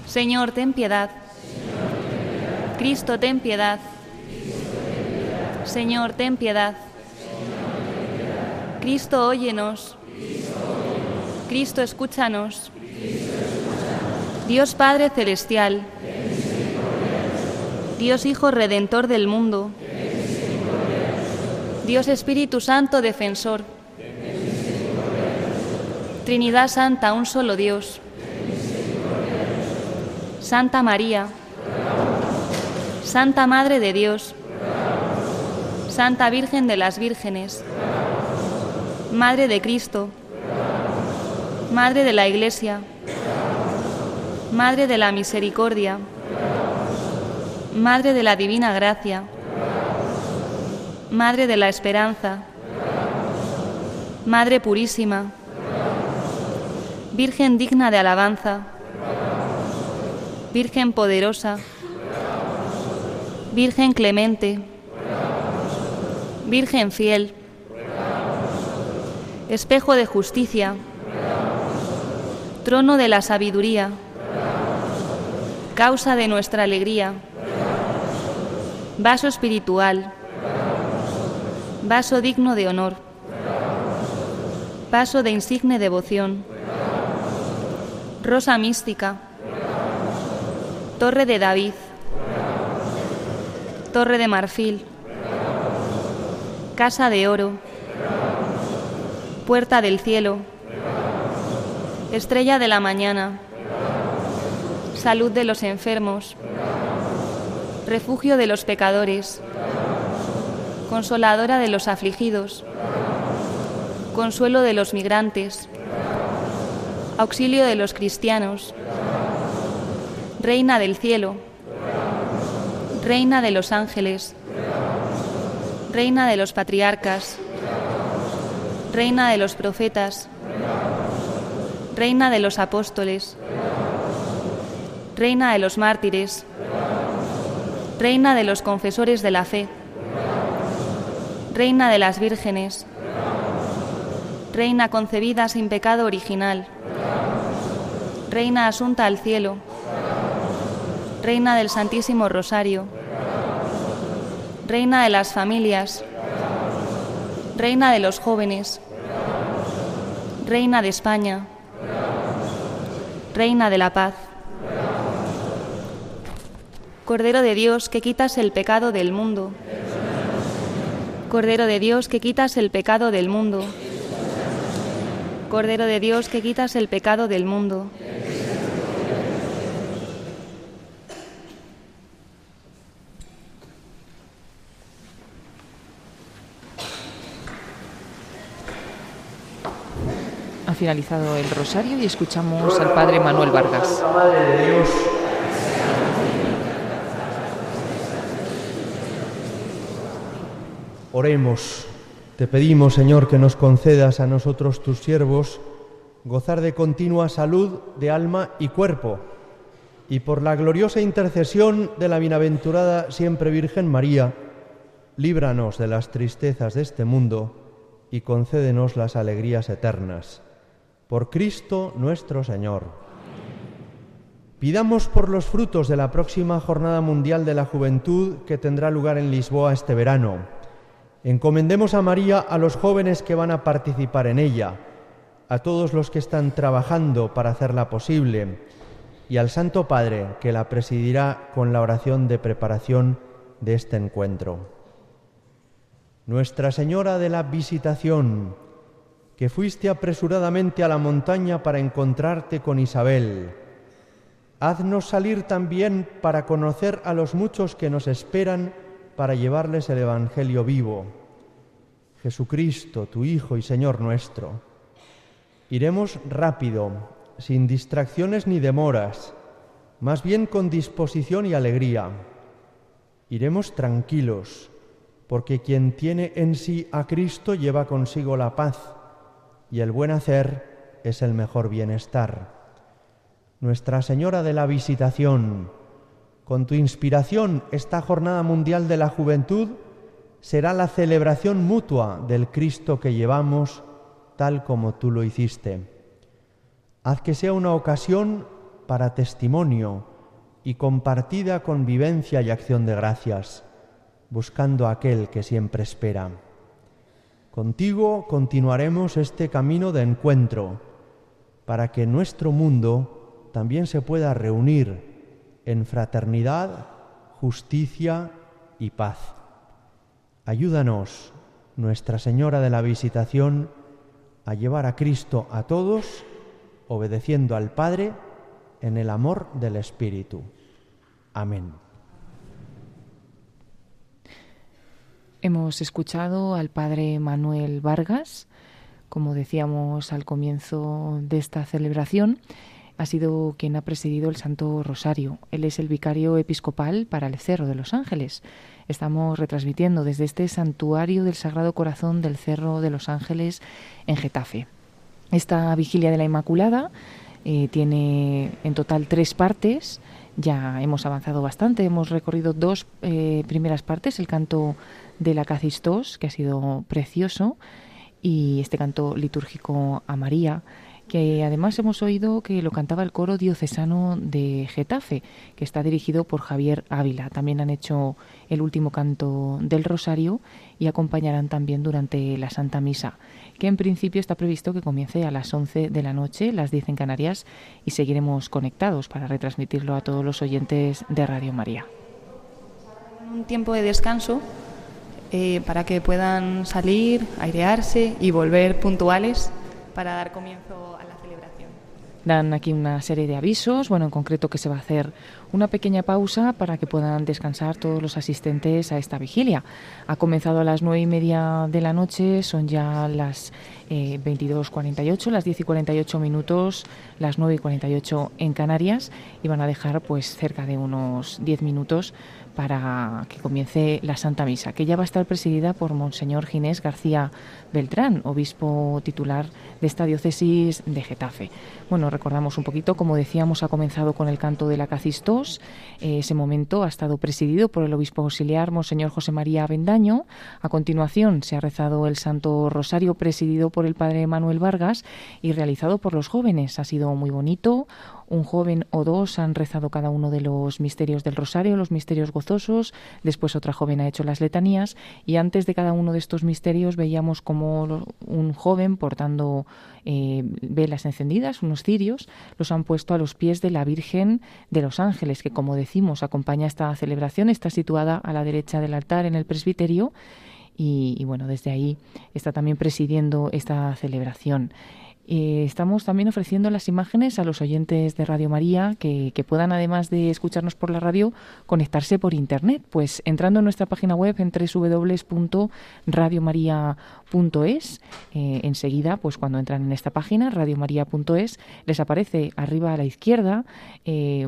Señor, ten piedad. Cristo, ten piedad. Señor, ten piedad. Cristo, óyenos. Cristo, escúchanos. Dios Padre Celestial. Dios Hijo Redentor del mundo. Dios Espíritu Santo Defensor. Trinidad Santa, un solo Dios. Santa María. Santa Madre de Dios. Santa Virgen de las Vírgenes. Madre de Cristo. Madre de la Iglesia. Madre de la Misericordia. Madre de la Divina Gracia. Madre de la Esperanza. Madre Purísima. Virgen digna de alabanza. Virgen poderosa. Virgen clemente. Virgen fiel. Espejo de justicia. Trono de la sabiduría. Causa de nuestra alegría. Vaso espiritual. Vaso digno de honor. Vaso de insigne devoción. Rosa mística. Torre de David. Torre de marfil. Casa de oro. Puerta del cielo. Estrella de la mañana. Salud de los enfermos. Refugio de los pecadores. Consoladora de los afligidos. Consuelo de los migrantes. Auxilio de los cristianos. Reina del cielo. Reina de los ángeles. Reina de los patriarcas. Reina de los profetas. Reina de los apóstoles. Reina de los mártires. Reina de los confesores de la fe. Reina de las vírgenes. Reina concebida sin pecado original. Reina asunta al cielo. Reina del Santísimo Rosario. Reina de las familias. Reina de los jóvenes. Reina de España. Reina de la paz. Cordero de Dios que quitas el pecado del mundo. Cordero de Dios que quitas el pecado del mundo. Cordero de Dios que quitas el pecado del mundo. Ha finalizado el rosario y escuchamos al Padre Manuel Vargas. Oremos. Te pedimos, Señor, que nos concedas a nosotros, tus siervos, gozar de continua salud de alma y cuerpo, y por la gloriosa intercesión de la bienaventurada siempre Virgen María, líbranos de las tristezas de este mundo y concédenos las alegrías eternas. Por Cristo nuestro Señor. Pidamos por los frutos de la próxima Jornada Mundial de la Juventud que tendrá lugar en Lisboa este verano Encomendemos a María a los jóvenes que van a participar en ella, a todos los que están trabajando para hacerla posible y al Santo Padre que la presidirá con la oración de preparación de este encuentro. Nuestra Señora de la Visitación, que fuiste apresuradamente a la montaña para encontrarte con Isabel, haznos salir también para conocer a los muchos que nos esperan para llevarles el Evangelio vivo. Jesucristo, tu Hijo y Señor nuestro. Iremos rápido, sin distracciones ni demoras, más bien con disposición y alegría. Iremos tranquilos, porque quien tiene en sí a Cristo lleva consigo la paz, y el buen hacer es el mejor bienestar. Nuestra Señora de la Visitación, con tu inspiración, esta Jornada Mundial de la Juventud será la celebración mutua del Cristo que llevamos tal como tú lo hiciste. Haz que sea una ocasión para testimonio y compartida convivencia y acción de gracias, buscando a aquel que siempre espera. Contigo continuaremos este camino de encuentro para que nuestro mundo también se pueda reunir en fraternidad, justicia y paz. Ayúdanos, Nuestra Señora de la Visitación, a llevar a Cristo a todos, obedeciendo al Padre en el amor del Espíritu. Amén. Hemos escuchado al Padre Manuel Vargas, como decíamos al comienzo de esta celebración, ha sido quien ha presidido el Santo Rosario. Él es el vicario episcopal para el Cerro de los Ángeles. Estamos retransmitiendo desde este santuario del Sagrado Corazón del Cerro de los Ángeles en Getafe. Esta vigilia de la Inmaculada eh, tiene en total tres partes. Ya hemos avanzado bastante, hemos recorrido dos eh, primeras partes, el canto de la Cacistos, que ha sido precioso, y este canto litúrgico a María, que además hemos oído que lo cantaba el coro diocesano de Getafe, que está dirigido por Javier Ávila. También han hecho el último canto del Rosario y acompañarán también durante la Santa Misa, que en principio está previsto que comience a las 11 de la noche, las 10 en Canarias, y seguiremos conectados para retransmitirlo a todos los oyentes de Radio María. Un tiempo de descanso eh, para que puedan salir, airearse y volver puntuales para dar comienzo a la celebración. Dan aquí una serie de avisos, bueno, en concreto que se va a hacer una pequeña pausa para que puedan descansar todos los asistentes a esta vigilia. Ha comenzado a las nueve y media de la noche, son ya las eh, 22.48, las 10 y 48 minutos, las 9 y 48 en Canarias y van a dejar pues cerca de unos 10 minutos para que comience la Santa Misa, que ya va a estar presidida por Monseñor Ginés García Beltrán, obispo titular de esta diócesis de Getafe. Bueno, recordamos un poquito, como decíamos, ha comenzado con el canto de la Cacistos. Ese momento ha estado presidido por el obispo auxiliar Monseñor José María Bendaño. A continuación se ha rezado el Santo Rosario presidido por el Padre Manuel Vargas y realizado por los jóvenes. Ha sido muy bonito un joven o dos han rezado cada uno de los misterios del rosario, los misterios gozosos, después otra joven ha hecho las letanías y antes de cada uno de estos misterios veíamos como un joven portando eh, velas encendidas, unos cirios, los han puesto a los pies de la Virgen de los Ángeles, que como decimos acompaña esta celebración, está situada a la derecha del altar en el presbiterio y, y bueno, desde ahí está también presidiendo esta celebración. Eh, estamos también ofreciendo las imágenes a los oyentes de Radio María que, puedan, además de escucharnos por la radio, conectarse por Internet. Pues entrando en nuestra página web en www.radiomaria.es, eh, enseguida, pues cuando entran en esta página, radiomaria.es, les aparece arriba a la izquierda eh,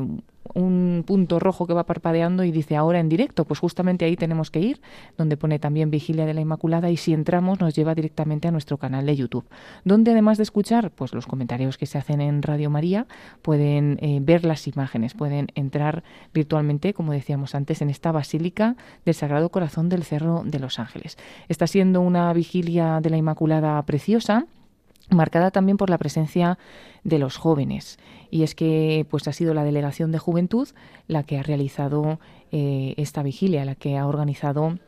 un punto rojo que va parpadeando y dice ahora en directo, pues justamente ahí tenemos que ir, donde pone también Vigilia de la Inmaculada y si entramos nos lleva directamente a nuestro canal de YouTube, donde además de escuchar pues los comentarios que se hacen en Radio María, pueden eh, ver las imágenes, pueden entrar virtualmente, como decíamos antes, en esta Basílica del Sagrado Corazón del Cerro de los Ángeles. Está siendo una vigilia de la Inmaculada preciosa marcada también por la presencia de los jóvenes. Y es que pues ha sido la delegación de juventud la que ha realizado eh, esta vigilia la que ha organizado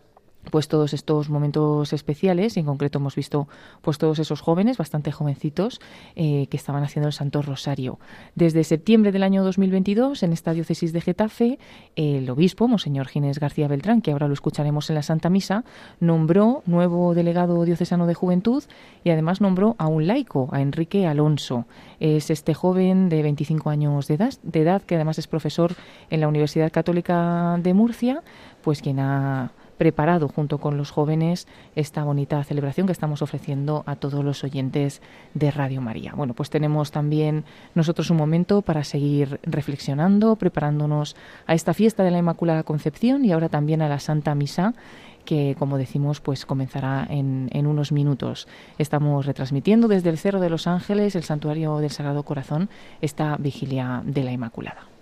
pues todos estos momentos especiales. Y en concreto hemos visto pues todos esos jóvenes bastante jovencitos eh, que estaban haciendo el Santo Rosario. Desde septiembre del año 2022 en esta diócesis de Getafe el obispo monseñor Ginés García Beltrán que ahora lo escucharemos en la Santa Misa nombró nuevo delegado diocesano de juventud y además nombró a un laico a Enrique Alonso. Es este joven de 25 años de edad, de edad que además es profesor en la Universidad Católica de Murcia pues quien ha preparado junto con los jóvenes esta bonita celebración que estamos ofreciendo a todos los oyentes de Radio María. Bueno, pues tenemos también nosotros un momento para seguir reflexionando, preparándonos a esta fiesta de la Inmaculada Concepción y ahora también a la Santa Misa que, como decimos, pues comenzará en, en, unos minutos. Estamos retransmitiendo desde el Cerro de los Ángeles, el Santuario del Sagrado Corazón, esta vigilia de la Inmaculada.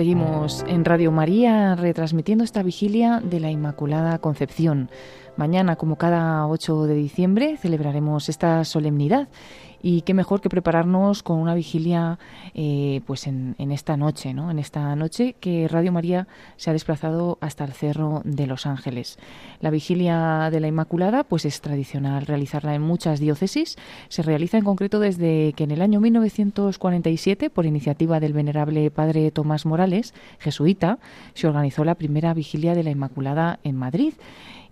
Seguimos en Radio María retransmitiendo esta vigilia de la Inmaculada Concepción. Mañana, como cada 8 de diciembre, celebraremos esta solemnidad y qué mejor que prepararnos con una vigilia eh, pues en, esta noche, ¿no? En esta noche que Radio María se ha desplazado hasta el Cerro de los Ángeles. La vigilia de la Inmaculada pues es tradicional realizarla en muchas diócesis. Se realiza en concreto desde que en el año 1947, por iniciativa del venerable padre Tomás Morales, jesuita, se organizó la primera vigilia de la Inmaculada en Madrid.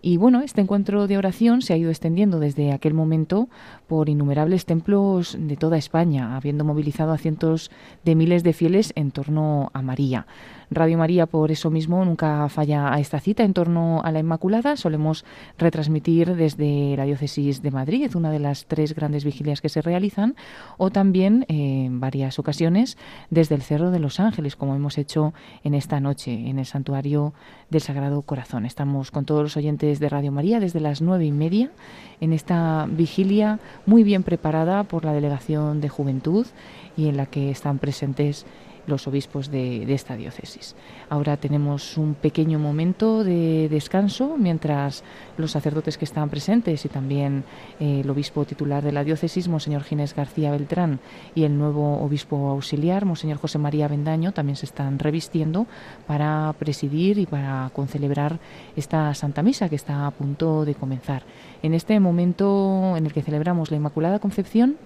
Y bueno, este encuentro de oración se ha ido extendiendo desde aquel momento por innumerables templos de toda España, habiendo movilizado a cientos de miles de fieles en torno a María. Radio María, por eso mismo, nunca falla a esta cita en torno a la Inmaculada. Solemos retransmitir desde la Diócesis de Madrid, una de las tres grandes vigilias que se realizan, o también eh, en varias ocasiones desde el Cerro de los Ángeles, como hemos hecho en esta noche, en el Santuario del Sagrado Corazón. Estamos con todos los oyentes de Radio María desde las nueve y media en esta vigilia muy bien preparada por la Delegación de Juventud y en la que están presentes los obispos de, esta diócesis. Ahora tenemos un pequeño momento de descanso mientras los sacerdotes que están presentes y también eh, el obispo titular de la diócesis, Monseñor Ginés García Beltrán, y el nuevo obispo auxiliar, Monseñor José María Bendaño, también se están revistiendo para presidir y para concelebrar esta Santa Misa que está a punto de comenzar. En este momento en el que celebramos la Inmaculada Concepción,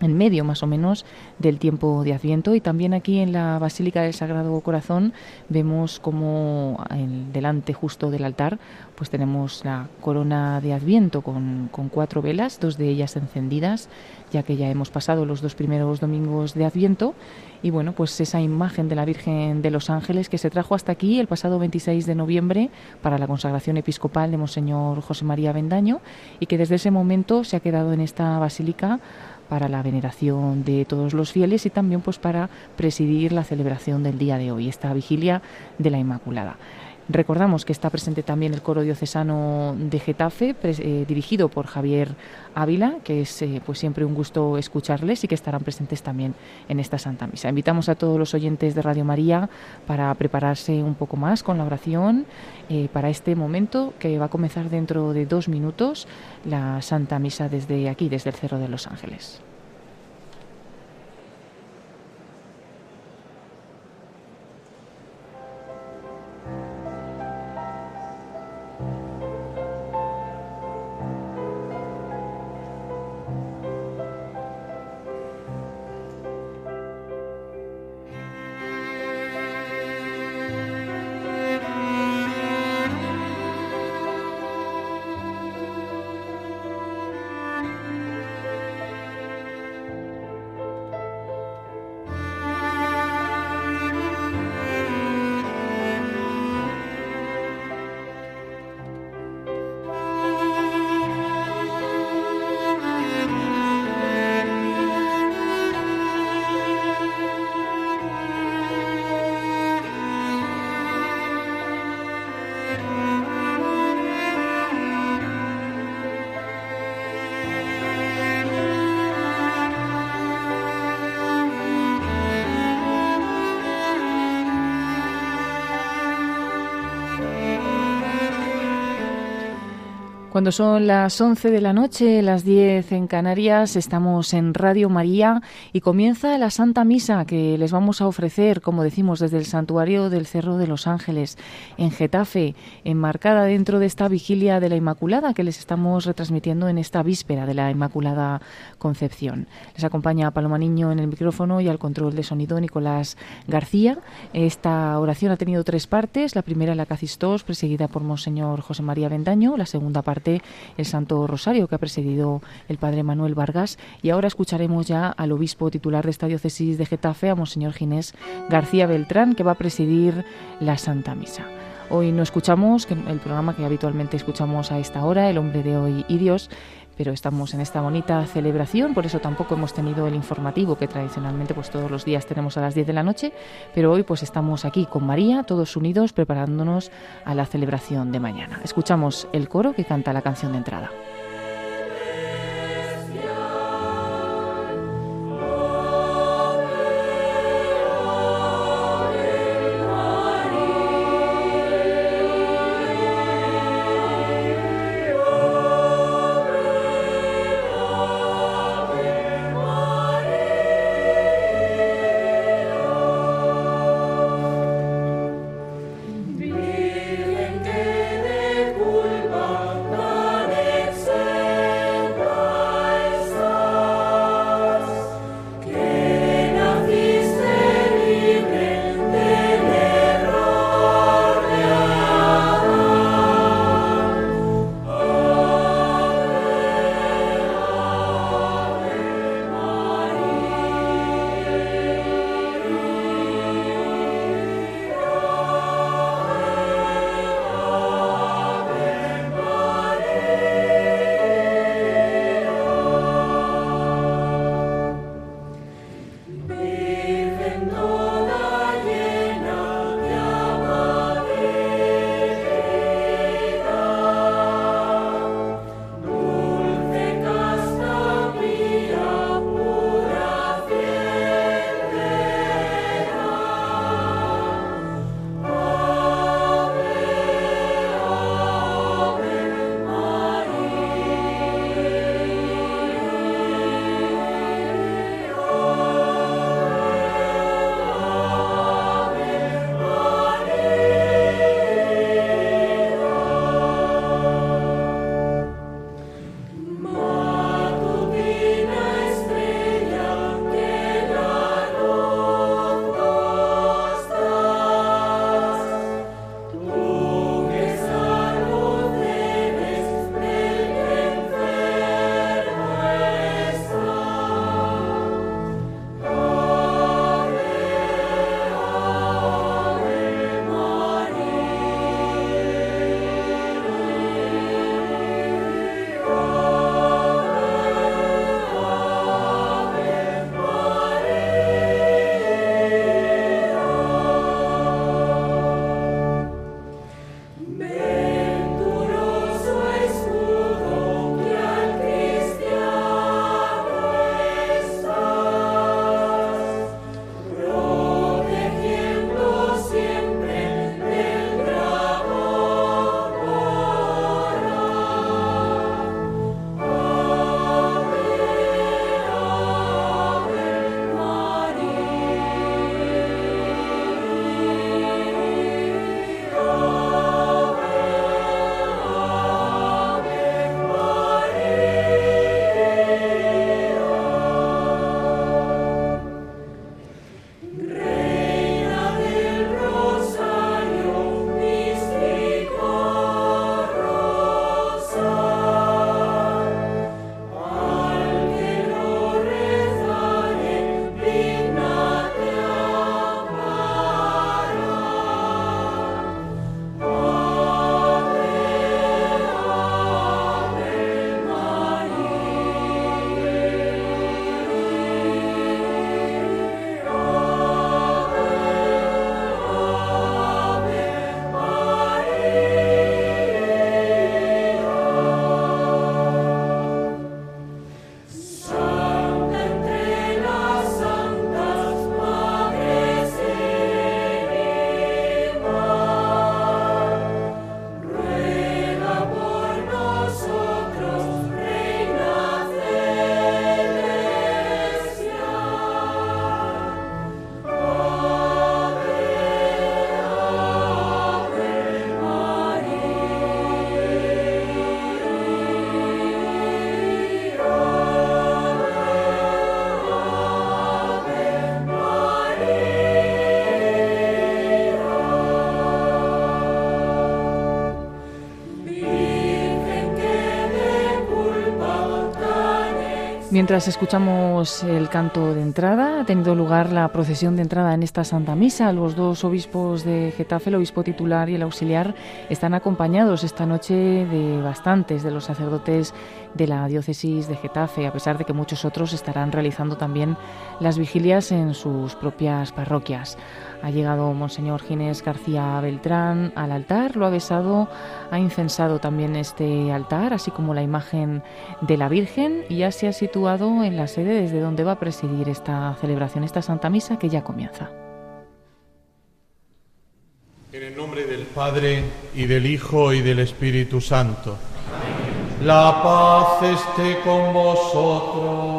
en medio más o menos del tiempo de Adviento. Y también aquí en la Basílica del Sagrado Corazón vemos como delante justo del altar pues tenemos la corona de Adviento con, con, cuatro velas, dos de ellas encendidas ya que ya hemos pasado los dos primeros domingos de Adviento. Y bueno pues esa imagen de la Virgen de los Ángeles que se trajo hasta aquí el pasado 26 de noviembre para la consagración episcopal de Monseñor José María Bendaño y que desde ese momento se ha quedado en esta basílica para la veneración de todos los fieles y también pues para presidir la celebración del día de hoy, esta vigilia de la Inmaculada. Recordamos que está presente también el coro diocesano de Getafe, eh, dirigido por Javier Ávila, que es eh, pues siempre un gusto escucharles y que estarán presentes también en esta Santa Misa. Invitamos a todos los oyentes de Radio María para prepararse un poco más con la oración eh, para este momento que va a comenzar dentro de dos minutos la Santa Misa desde aquí, desde el Cerro de los Ángeles. Cuando son las 11 de la noche, las 10 en Canarias, estamos en Radio María y comienza la Santa Misa que les vamos a ofrecer, como decimos, desde el santuario del Cerro de los Ángeles, en Getafe, enmarcada dentro de esta vigilia de la Inmaculada que les estamos retransmitiendo en esta víspera de la Inmaculada Concepción. Les acompaña Paloma Niño en el micrófono y al control de sonido Nicolás García. Esta oración ha tenido tres partes. La primera, la Cacistos, presidida por Monseñor José María Bendaño. La segunda parte, el Santo Rosario que ha presidido el Padre Manuel Vargas. Y ahora escucharemos ya al obispo titular de esta diócesis de Getafe, a Monseñor Ginés García Beltrán, que va a presidir la Santa Misa. Hoy no escuchamos el programa que habitualmente escuchamos a esta hora, El hombre de hoy y Dios, pero estamos en esta bonita celebración, por eso tampoco hemos tenido el informativo que tradicionalmente pues todos los días tenemos a las 10 de la noche, pero hoy pues estamos aquí con María, todos unidos preparándonos a la celebración de mañana. Escuchamos el coro que canta la canción de entrada. Mientras escuchamos el canto de entrada, ha tenido lugar la procesión de entrada en esta Santa Misa. Los dos obispos de Getafe, el obispo titular y el auxiliar, están acompañados esta noche de bastantes de los sacerdotes de la diócesis de Getafe, a pesar de que muchos otros estarán realizando también las vigilias en sus propias parroquias. Ha llegado Monseñor Ginés García Beltrán al altar, lo ha besado, ha incensado también este altar, así como la imagen de la Virgen, y ya se ha situado en la sede desde donde va a presidir esta celebración, esta Santa Misa que ya comienza. En el nombre del Padre y del Hijo y del Espíritu Santo. La paz esté con vosotros.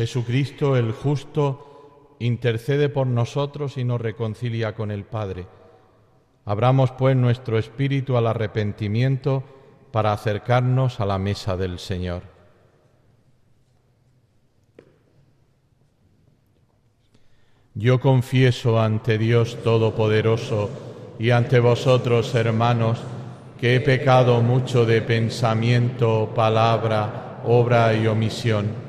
Jesucristo el justo intercede por nosotros y nos reconcilia con el Padre. Abramos pues nuestro espíritu al arrepentimiento para acercarnos a la mesa del Señor. Yo confieso ante Dios Todopoderoso y ante vosotros, hermanos, que he pecado mucho de pensamiento, palabra, obra y omisión,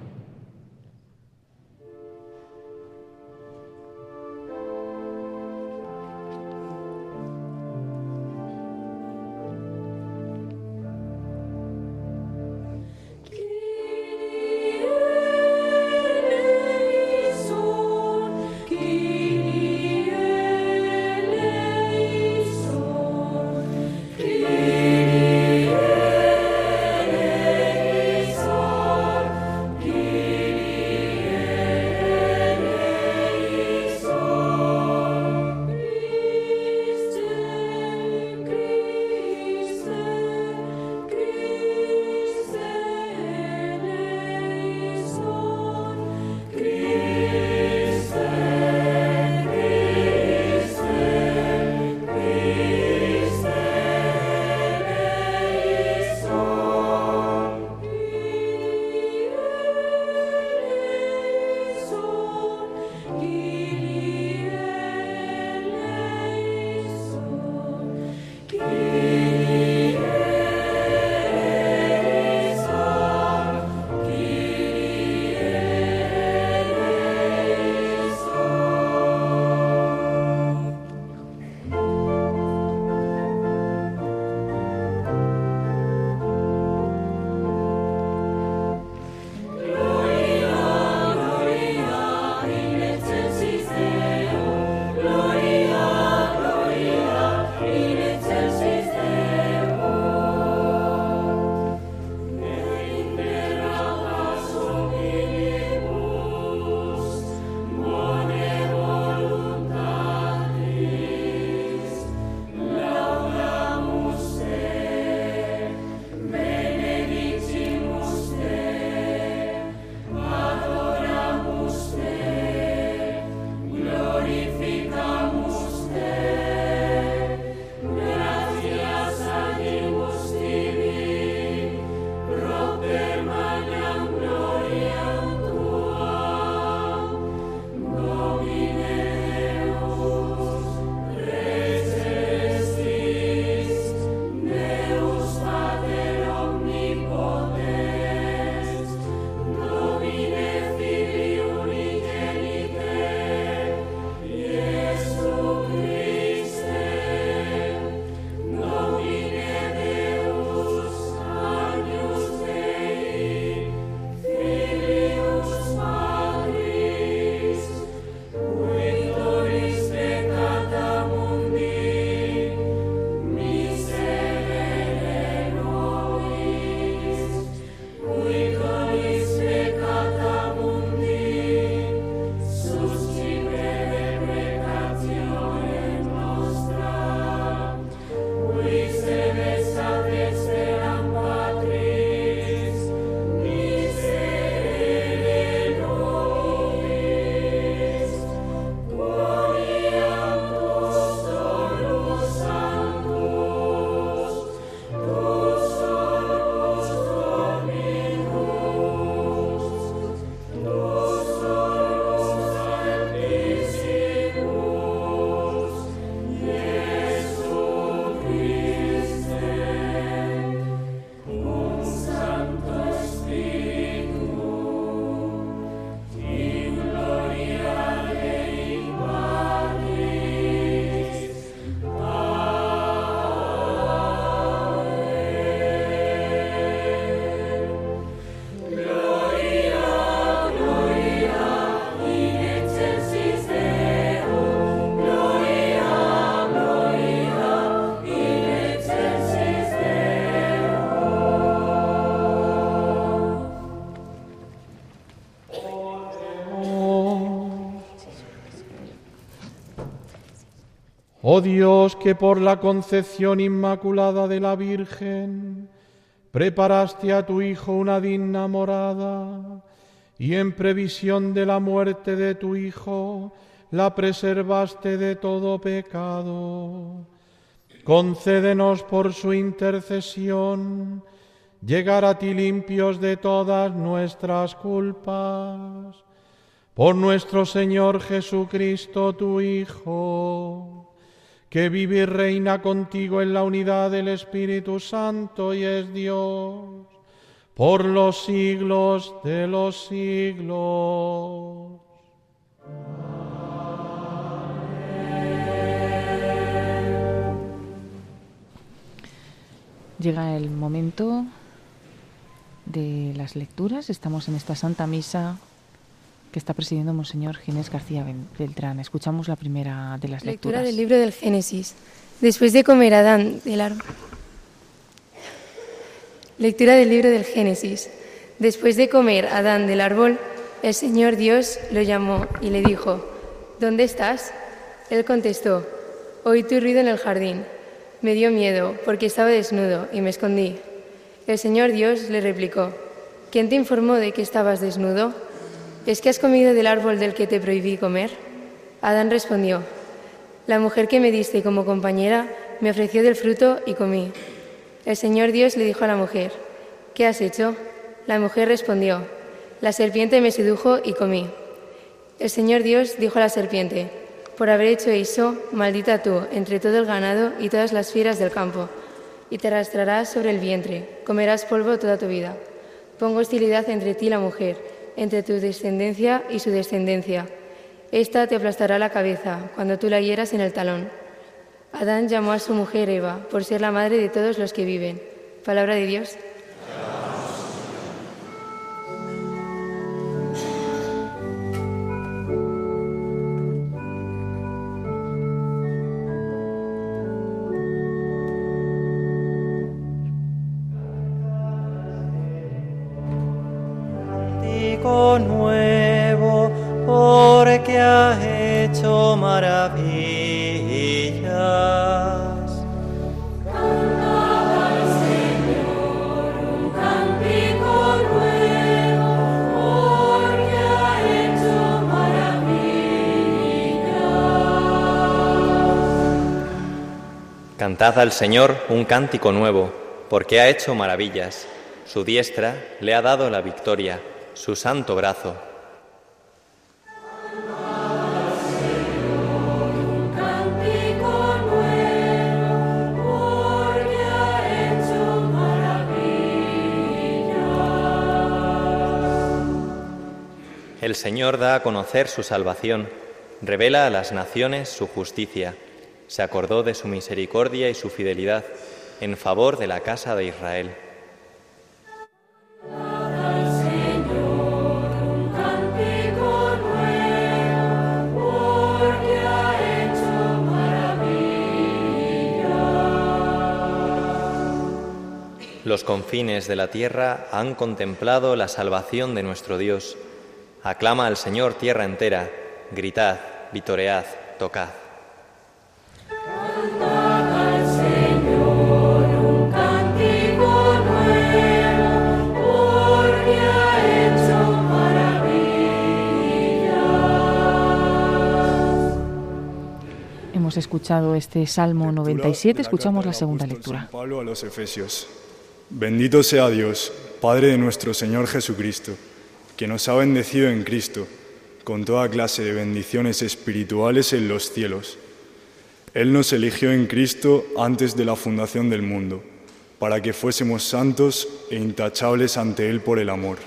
Oh Dios, que por la concepción inmaculada de la Virgen preparaste a tu Hijo una digna morada y en previsión de la muerte de tu Hijo la preservaste de todo pecado. Concédenos por su intercesión llegar a ti limpios de todas nuestras culpas. Por nuestro Señor Jesucristo, tu Hijo que vive y reina contigo en la unidad del Espíritu Santo y es Dios por los siglos de los siglos. Llega el momento de las lecturas. Estamos en esta Santa Misa que está presidiendo Monseñor Ginés García Beltrán. Escuchamos la primera de las lecturas. Lectura del libro del Génesis. Después de comer Adán del árbol. Lectura del libro del Génesis. Después de comer Adán del árbol, el Señor Dios lo llamó y le dijo, ¿Dónde estás? Él contestó, oí tu ruido en el jardín. Me dio miedo porque estaba desnudo y me escondí. El Señor Dios le replicó, ¿quién te informó de que estabas desnudo? ¿Es que has comido del árbol del que te prohibí comer? Adán respondió, La mujer que me diste como compañera me ofreció del fruto y comí. El Señor Dios le dijo a la mujer, ¿qué has hecho? La mujer respondió, La serpiente me sedujo y comí. El Señor Dios dijo a la serpiente, Por haber hecho eso, maldita tú entre todo el ganado y todas las fieras del campo, y te arrastrarás sobre el vientre, comerás polvo toda tu vida. Pongo hostilidad entre ti y la mujer entre tu descendencia y su descendencia. Esta te aplastará la cabeza cuando tú la hieras en el talón. Adán llamó a su mujer Eva por ser la madre de todos los que viven. Palabra de Dios. Maravillas. al Señor un cántico nuevo, porque ha hecho maravillas. Cantad al Señor un cántico nuevo, porque ha hecho maravillas. Su diestra le ha dado la victoria su santo brazo. El Señor da a conocer su salvación, revela a las naciones su justicia, se acordó de su misericordia y su fidelidad en favor de la casa de Israel. Los confines de la tierra han contemplado la salvación de nuestro Dios. Aclama al Señor tierra entera, gritad, vitoread, tocad. Hemos escuchado este Salmo 97, escuchamos la segunda lectura. Pablo a los Efesios. Bendito sea Dios, Padre de nuestro Señor Jesucristo, que nos ha bendecido en Cristo con toda clase de bendiciones espirituales en los cielos. Él nos eligió en Cristo antes de la fundación del mundo, para que fuésemos santos e intachables ante Él por el amor.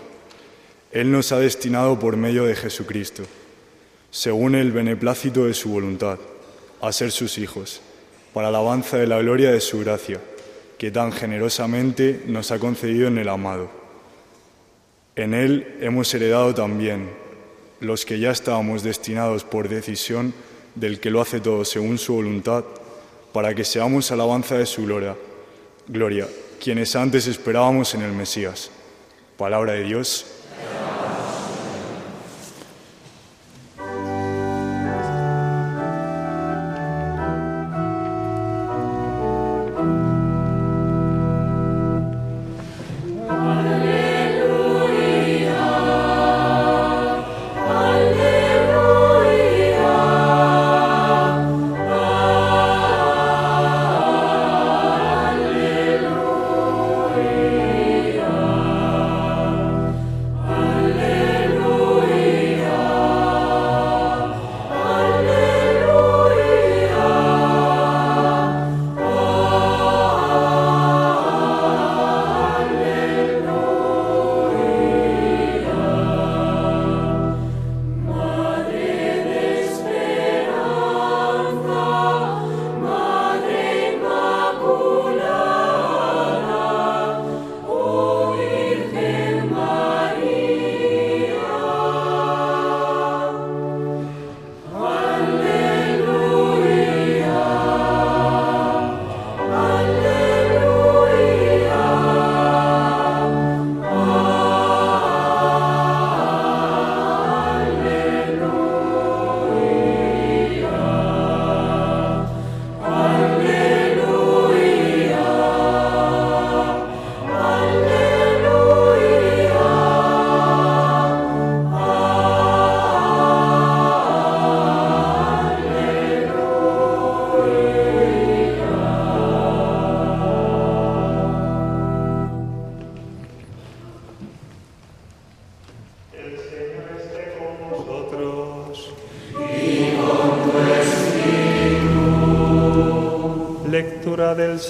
Él nos ha destinado por medio de Jesucristo, según el beneplácito de su voluntad, a ser sus hijos, para alabanza de la gloria de su gracia que tan generosamente nos ha concedido en el amado. En Él hemos heredado también, los que ya estábamos destinados por decisión del que lo hace todo según su voluntad, para que seamos alabanza de su gloria, gloria, quienes antes esperábamos en el Mesías. Palabra de Dios.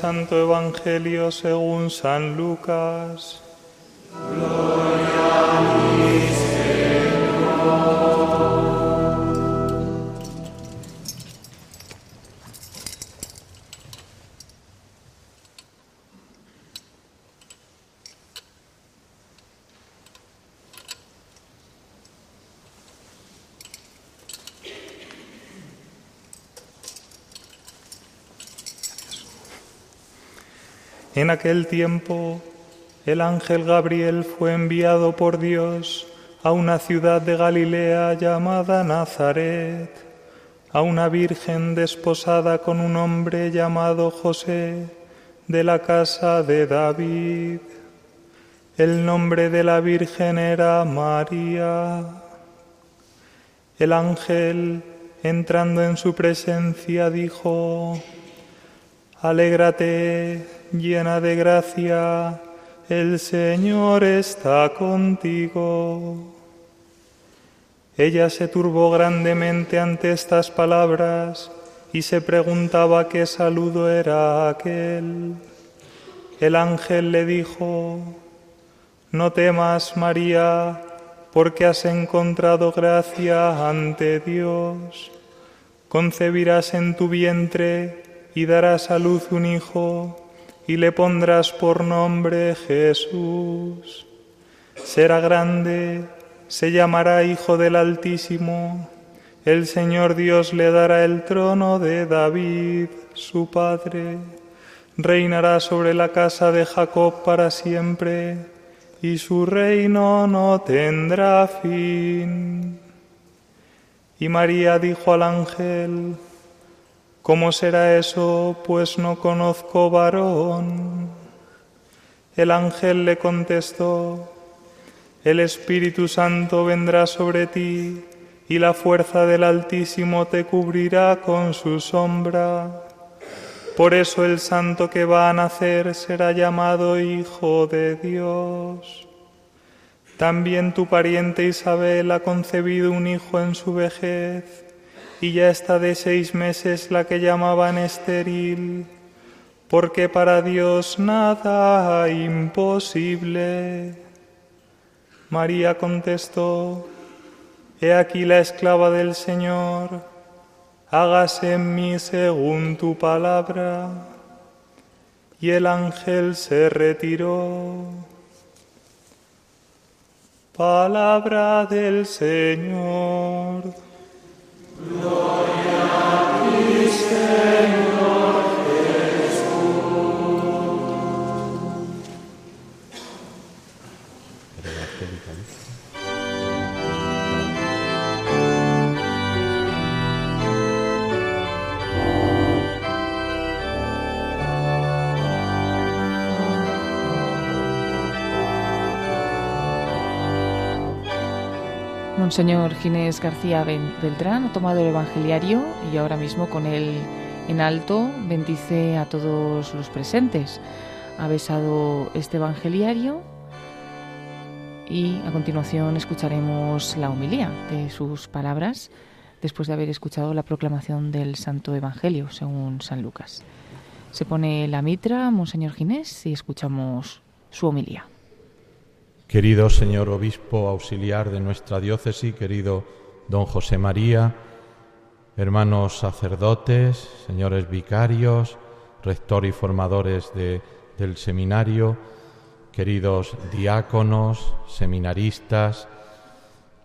Santo Evangelio según San Lucas. En aquel tiempo, el ángel Gabriel fue enviado por Dios a una ciudad de Galilea llamada Nazaret, a una virgen desposada con un hombre llamado José, de la casa de David. El nombre de la virgen era María. El ángel, entrando en su presencia, dijo, Alégrate, llena de gracia, el Señor está contigo. Ella se turbó grandemente ante estas palabras y se preguntaba qué saludo era aquel. El ángel le dijo, No temas, María, porque has encontrado gracia ante Dios. Concebirás en tu vientre y darás a luz un hijo y le pondrás por nombre Jesús. Será grande, se llamará Hijo del Altísimo. El Señor Dios le dará el trono de David, su padre. Reinará sobre la casa de Jacob para siempre, y su reino no tendrá fin. Y María dijo al ángel, ¿Cómo será eso, pues no conozco varón? El ángel le contestó, El Espíritu Santo vendrá sobre ti y la fuerza del Altísimo te cubrirá con su sombra. Por eso el santo que va a nacer será llamado Hijo de Dios. También tu pariente Isabel ha concebido un hijo en su vejez y ya está de seis meses la que llamaban estéril, porque para Dios nada imposible. María contestó, He aquí la esclava del Señor, hágase en mí según tu palabra. Y el ángel se retiró. Palabra del Señor. Gloria Christi. Monseñor Ginés García Beltrán ha tomado el Evangeliario y ahora mismo con él en alto bendice a todos los presentes. Ha besado este Evangeliario y a continuación escucharemos la homilía de sus palabras después de haber escuchado la proclamación del Santo Evangelio según San Lucas. Se pone la mitra, Monseñor Ginés, y escuchamos su homilía. Querido señor obispo auxiliar de nuestra diócesis, querido don José María, hermanos sacerdotes, señores vicarios, rector y formadores del seminario, queridos diáconos, seminaristas,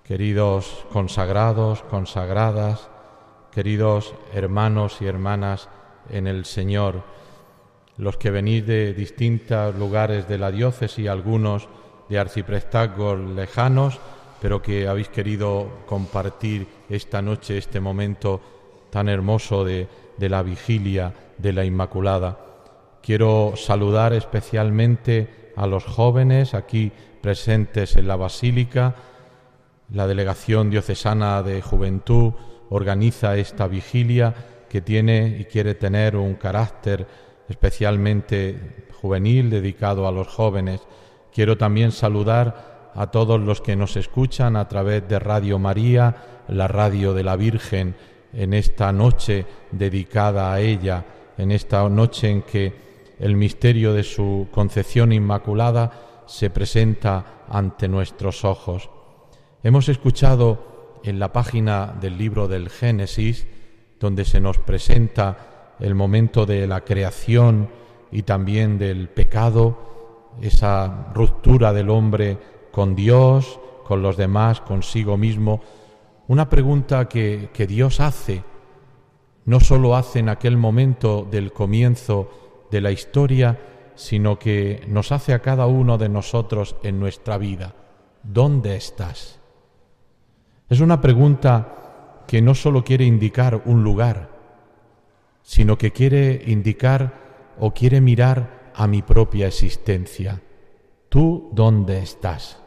queridos consagrados, consagradas, queridos hermanos y hermanas en el Señor, los que venís de distintos lugares de la diócesis, algunos de arciprestazgos lejanos, pero que habéis querido compartir esta noche, este momento tan hermoso de, de la vigilia de la Inmaculada. Quiero saludar especialmente a los jóvenes aquí presentes en la Basílica. La Delegación Diocesana de Juventud organiza esta vigilia que tiene y quiere tener un carácter especialmente juvenil dedicado a los jóvenes. Quiero también saludar a todos los que nos escuchan a través de Radio María, la radio de la Virgen, en esta noche dedicada a ella, en esta noche en que el misterio de su concepción inmaculada se presenta ante nuestros ojos. Hemos escuchado en la página del libro del Génesis, donde se nos presenta el momento de la creación y también del pecado, esa ruptura del hombre con Dios, con los demás, consigo mismo, una pregunta que, que Dios hace, no sólo hace en aquel momento del comienzo de la historia, sino que nos hace a cada uno de nosotros en nuestra vida. ¿Dónde estás? Es una pregunta que no sólo quiere indicar un lugar, sino que quiere indicar o quiere mirar a mi propia existencia. ¿Tú dónde estás?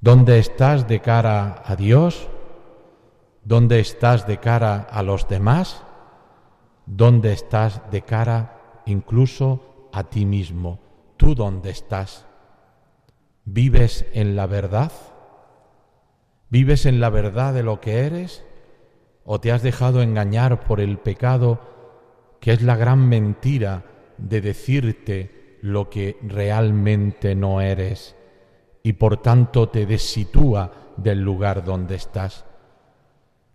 ¿Dónde estás de cara a Dios? ¿Dónde estás de cara a los demás? ¿Dónde estás de cara incluso a ti mismo. ¿Tú dónde estás? ¿Vives en la verdad? ¿Vives en la verdad de lo que eres? ¿O te has dejado engañar por el pecado, que es la gran mentira de decirte lo que realmente no eres y por tanto te desitúa del lugar donde estás?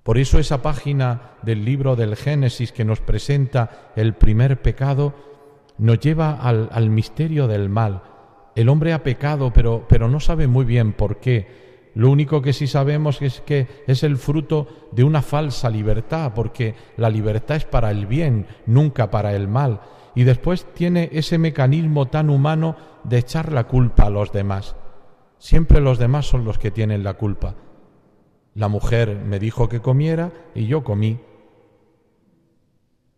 Por eso esa página del libro del Génesis que nos presenta el primer pecado nos lleva al, misterio del mal. El hombre ha pecado, pero, pero no sabe muy bien por qué. Lo único que sí sabemos es que es el fruto de una falsa libertad, porque la libertad es para el bien, nunca para el mal. Y después tiene ese mecanismo tan humano de echar la culpa a los demás. Siempre los demás son los que tienen la culpa. La mujer me dijo que comiera y yo comí.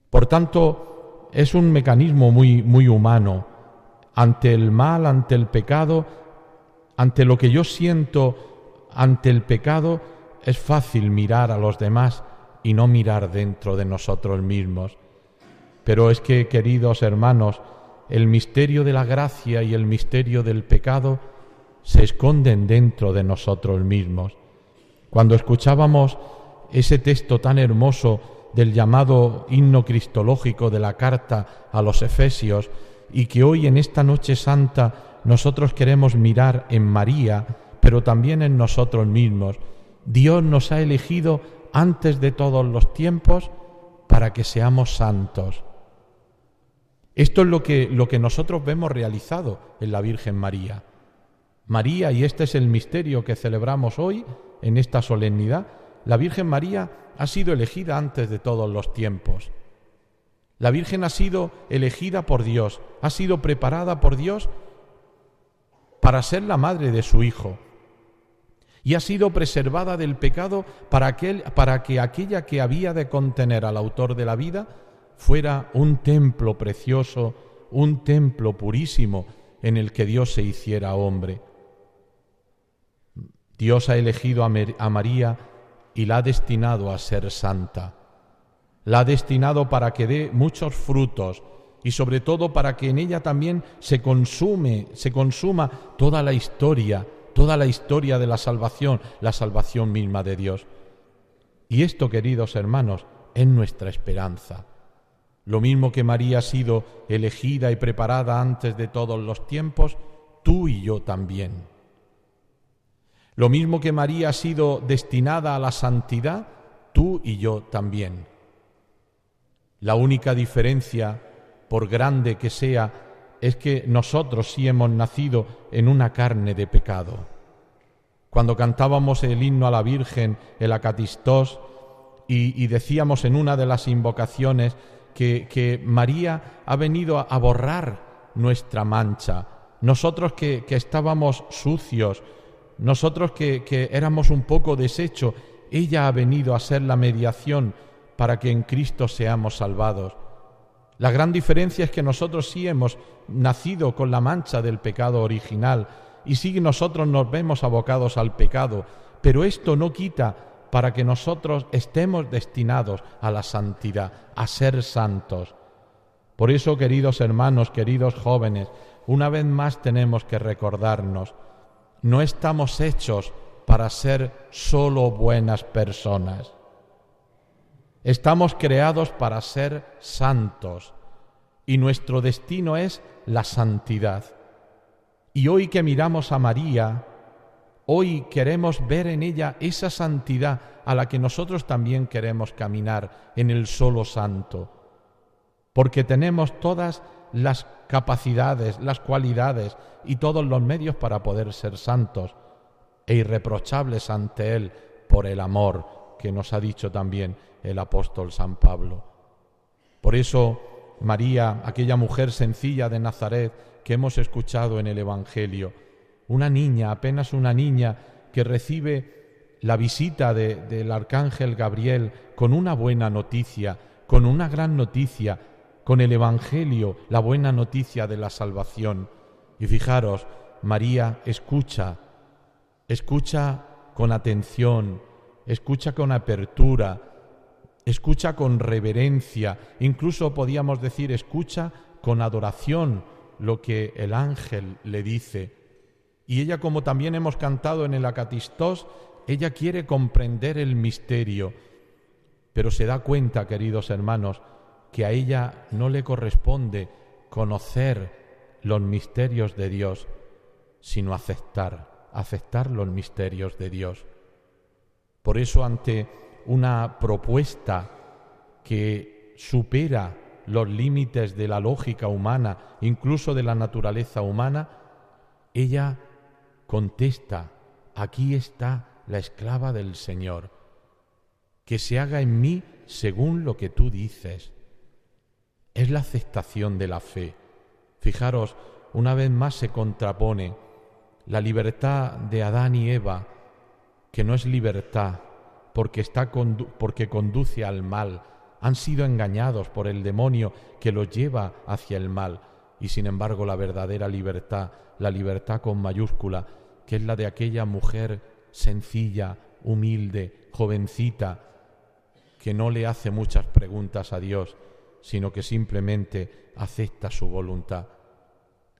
Por tanto, es un mecanismo muy, muy humano. Ante el mal, ante el pecado, ante lo que yo siento, ante el pecado, es fácil mirar a los demás y no mirar dentro de nosotros mismos. Pero es que, queridos hermanos, el misterio de la gracia y el misterio del pecado se esconden dentro de nosotros mismos. Cuando escuchábamos ese texto tan hermoso del llamado himno cristológico de la carta a los Efesios y que hoy en esta noche santa nosotros queremos mirar en María, pero también en nosotros mismos. Dios nos ha elegido antes de todos los tiempos para que seamos santos. Esto es lo que, lo que nosotros vemos realizado en la Virgen María. María, y este es el misterio que celebramos hoy, en esta solemnidad, la Virgen María ha sido elegida antes de todos los tiempos. La Virgen ha sido elegida por Dios, ha sido preparada por Dios para ser la madre de su Hijo. Y ha sido preservada del pecado para, para que aquella que había de contener al autor de la vida fuera un templo precioso, un templo purísimo en el que Dios se hiciera hombre. Dios ha elegido a María y la ha destinado a ser santa. La ha destinado para que dé muchos frutos y sobre todo para que en ella también se consume, se consuma toda la historia, toda la historia de la salvación, la salvación misma de Dios. Y esto, queridos hermanos, es nuestra esperanza. Lo mismo que María ha sido elegida y preparada antes de todos los tiempos, tú y yo también. Lo mismo que María ha sido destinada a la santidad, tú y yo también. La única diferencia, por grande que sea, es que nosotros sí hemos nacido en una carne de pecado. Cuando cantábamos el himno a la Virgen, el acatistós, y, decíamos en una de las invocaciones que, María ha venido a, borrar nuestra mancha, nosotros que estábamos sucios, nosotros que, éramos un poco deshecho, ella ha venido a ser la mediación para que en Cristo seamos salvados. La gran diferencia es que nosotros sí hemos nacido con la mancha del pecado original y sí nosotros nos vemos abocados al pecado, pero esto no quita para que nosotros estemos destinados a la santidad, a ser santos. Por eso, queridos hermanos, queridos jóvenes, una vez más tenemos que recordarnos no estamos hechos para ser solo buenas personas. Estamos creados para ser santos y nuestro destino es la santidad. Y hoy que miramos a María, hoy queremos ver en ella esa santidad a la que nosotros también queremos caminar en el solo santo, porque tenemos todas las capacidades, las cualidades y todos los medios para poder ser santos e irreprochables ante Él por el amor que nos ha dicho también el apóstol San Pablo. Por eso María, aquella mujer sencilla de Nazaret que hemos escuchado en el Evangelio, una niña, apenas una niña, que recibe la visita del arcángel Gabriel con una buena noticia, con una gran noticia, con el Evangelio, la buena noticia de la salvación. Y fijaros, María escucha, escucha con atención, escucha con apertura, escucha con reverencia, incluso podíamos decir escucha con adoración lo que el ángel le dice. Y ella, como también hemos cantado en el Acatistós, ella quiere comprender el misterio, pero se da cuenta, queridos hermanos, que a ella no le corresponde conocer los misterios de Dios, sino aceptar, aceptar los misterios de Dios. Por eso ante una propuesta que supera los límites de la lógica humana, incluso de la naturaleza humana, ella contesta, aquí está la esclava del Señor, que se haga en mí según lo que tú dices. Es la aceptación de la fe. Fijaros, una vez más se contrapone la libertad de Adán y Eva, que no es libertad, porque, está porque conduce al mal, han sido engañados por el demonio que los lleva hacia el mal. Y sin embargo la verdadera libertad, la libertad con mayúscula, que es la de aquella mujer sencilla, humilde, jovencita, que no le hace muchas preguntas a Dios, sino que simplemente acepta su voluntad.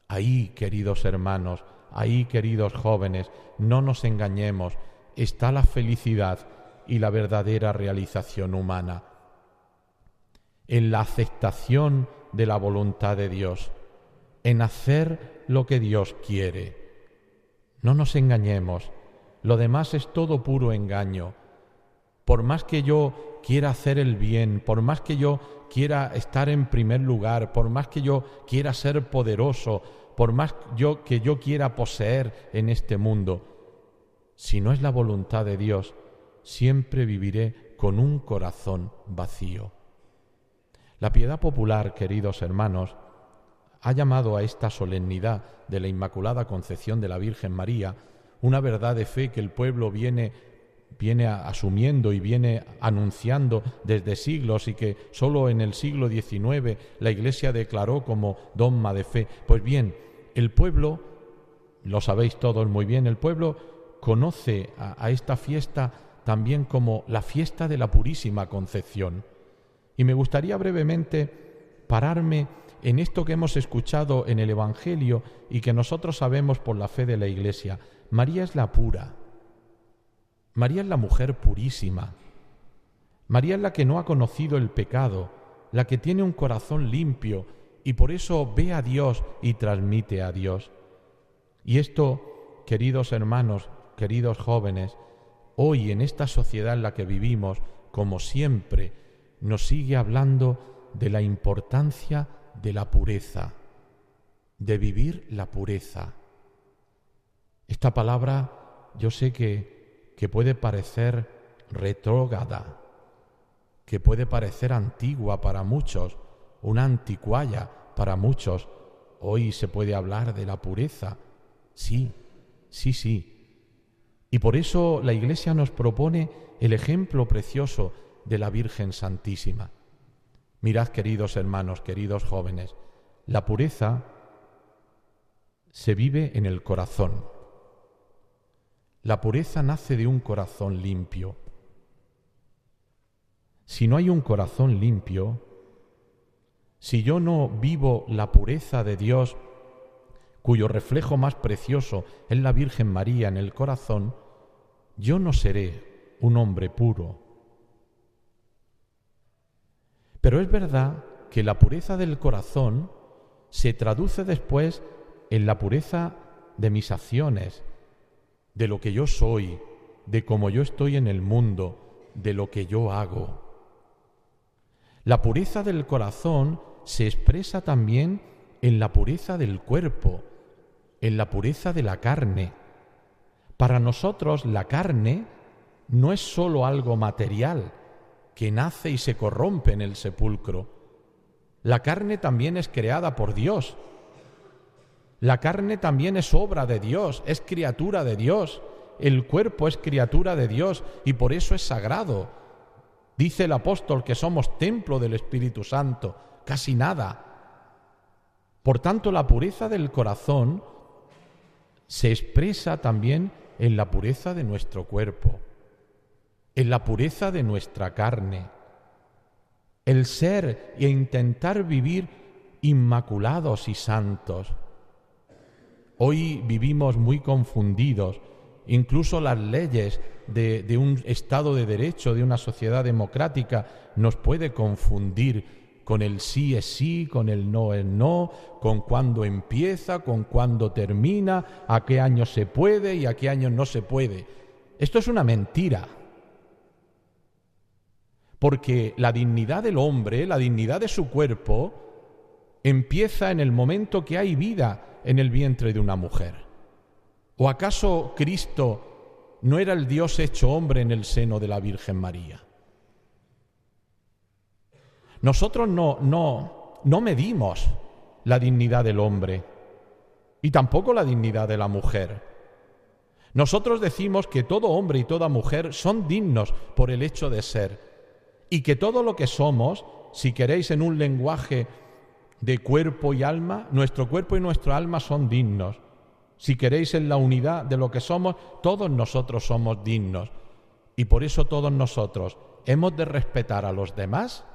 Ahí, queridos hermanos, ahí, queridos jóvenes, no nos engañemos, está la felicidad y la verdadera realización humana, en la aceptación de la voluntad de Dios, en hacer lo que Dios quiere. No nos engañemos, lo demás es todo puro engaño. Por más que yo quiera hacer el bien, por más que yo quiera estar en primer lugar, por más que yo quiera ser poderoso, por más yo, que yo quiera poseer en este mundo, si no es la voluntad de Dios, siempre viviré con un corazón vacío. La piedad popular, queridos hermanos, ha llamado a esta solemnidad de la Inmaculada Concepción de la Virgen María una verdad de fe que el pueblo viene, viene asumiendo y viene anunciando desde siglos y que sólo en el siglo XIX la Iglesia declaró como dogma de fe. Pues bien, el pueblo, lo sabéis todos muy bien, el pueblo conoce a esta fiesta también como la fiesta de la Purísima Concepción. Y me gustaría brevemente pararme en esto que hemos escuchado en el Evangelio y que nosotros sabemos por la fe de la Iglesia. María es la pura. María es la mujer purísima. María es la que no ha conocido el pecado, la que tiene un corazón limpio y por eso ve a Dios y transmite a Dios. Y esto, queridos hermanos, queridos jóvenes, hoy en esta sociedad en la que vivimos, como siempre, nos sigue hablando de la importancia de la pureza, de vivir la pureza. Esta palabra yo sé que, que puede parecer retrógada, que puede parecer antigua para muchos, una anticuaya para muchos. Hoy se puede hablar de la pureza. Sí, sí, sí, y por eso la Iglesia nos propone el ejemplo precioso de la Virgen Santísima. Mirad, queridos hermanos, queridos jóvenes, la pureza se vive en el corazón. La pureza nace de un corazón limpio. Si no hay un corazón limpio, si yo no vivo la pureza de Dios, cuyo reflejo más precioso es la Virgen María en el corazón, yo no seré un hombre puro. Pero es verdad que la pureza del corazón se traduce después en la pureza de mis acciones, de lo que yo soy, de cómo yo estoy en el mundo, de lo que yo hago. La pureza del corazón se expresa también en la pureza del cuerpo, en la pureza de la carne. Para nosotros la carne no es sólo algo material que nace y se corrompe en el sepulcro. La carne también es creada por Dios. La carne también es obra de Dios, es criatura de Dios. El cuerpo es criatura de Dios y por eso es sagrado. Dice el apóstol que somos templo del Espíritu Santo, casi nada. Por tanto, la pureza del corazón se expresa también en la pureza de nuestro cuerpo, en la pureza de nuestra carne. El ser e intentar vivir inmaculados y santos. Hoy vivimos muy confundidos Incluso las leyes de, un Estado de Derecho, de una sociedad democrática, nos puede confundir con el sí es sí, con el no es no, con cuándo empieza, con cuándo termina, a qué año se puede y a qué año no se puede. Esto es una mentira. Porque la dignidad del hombre, la dignidad de su cuerpo, empieza en el momento que hay vida en el vientre de una mujer. ¿O acaso Cristo no era el Dios hecho hombre en el seno de la Virgen María? Nosotros no, no, no medimos la dignidad del hombre y tampoco la dignidad de la mujer. Nosotros decimos que todo hombre y toda mujer son dignos por el hecho de ser y que todo lo que somos, si queréis en un lenguaje de cuerpo y alma, nuestro cuerpo y nuestra alma son dignos. Si queréis en la unidad de lo que somos, todos nosotros somos dignos. Y por eso todos nosotros hemos de respetar a los demás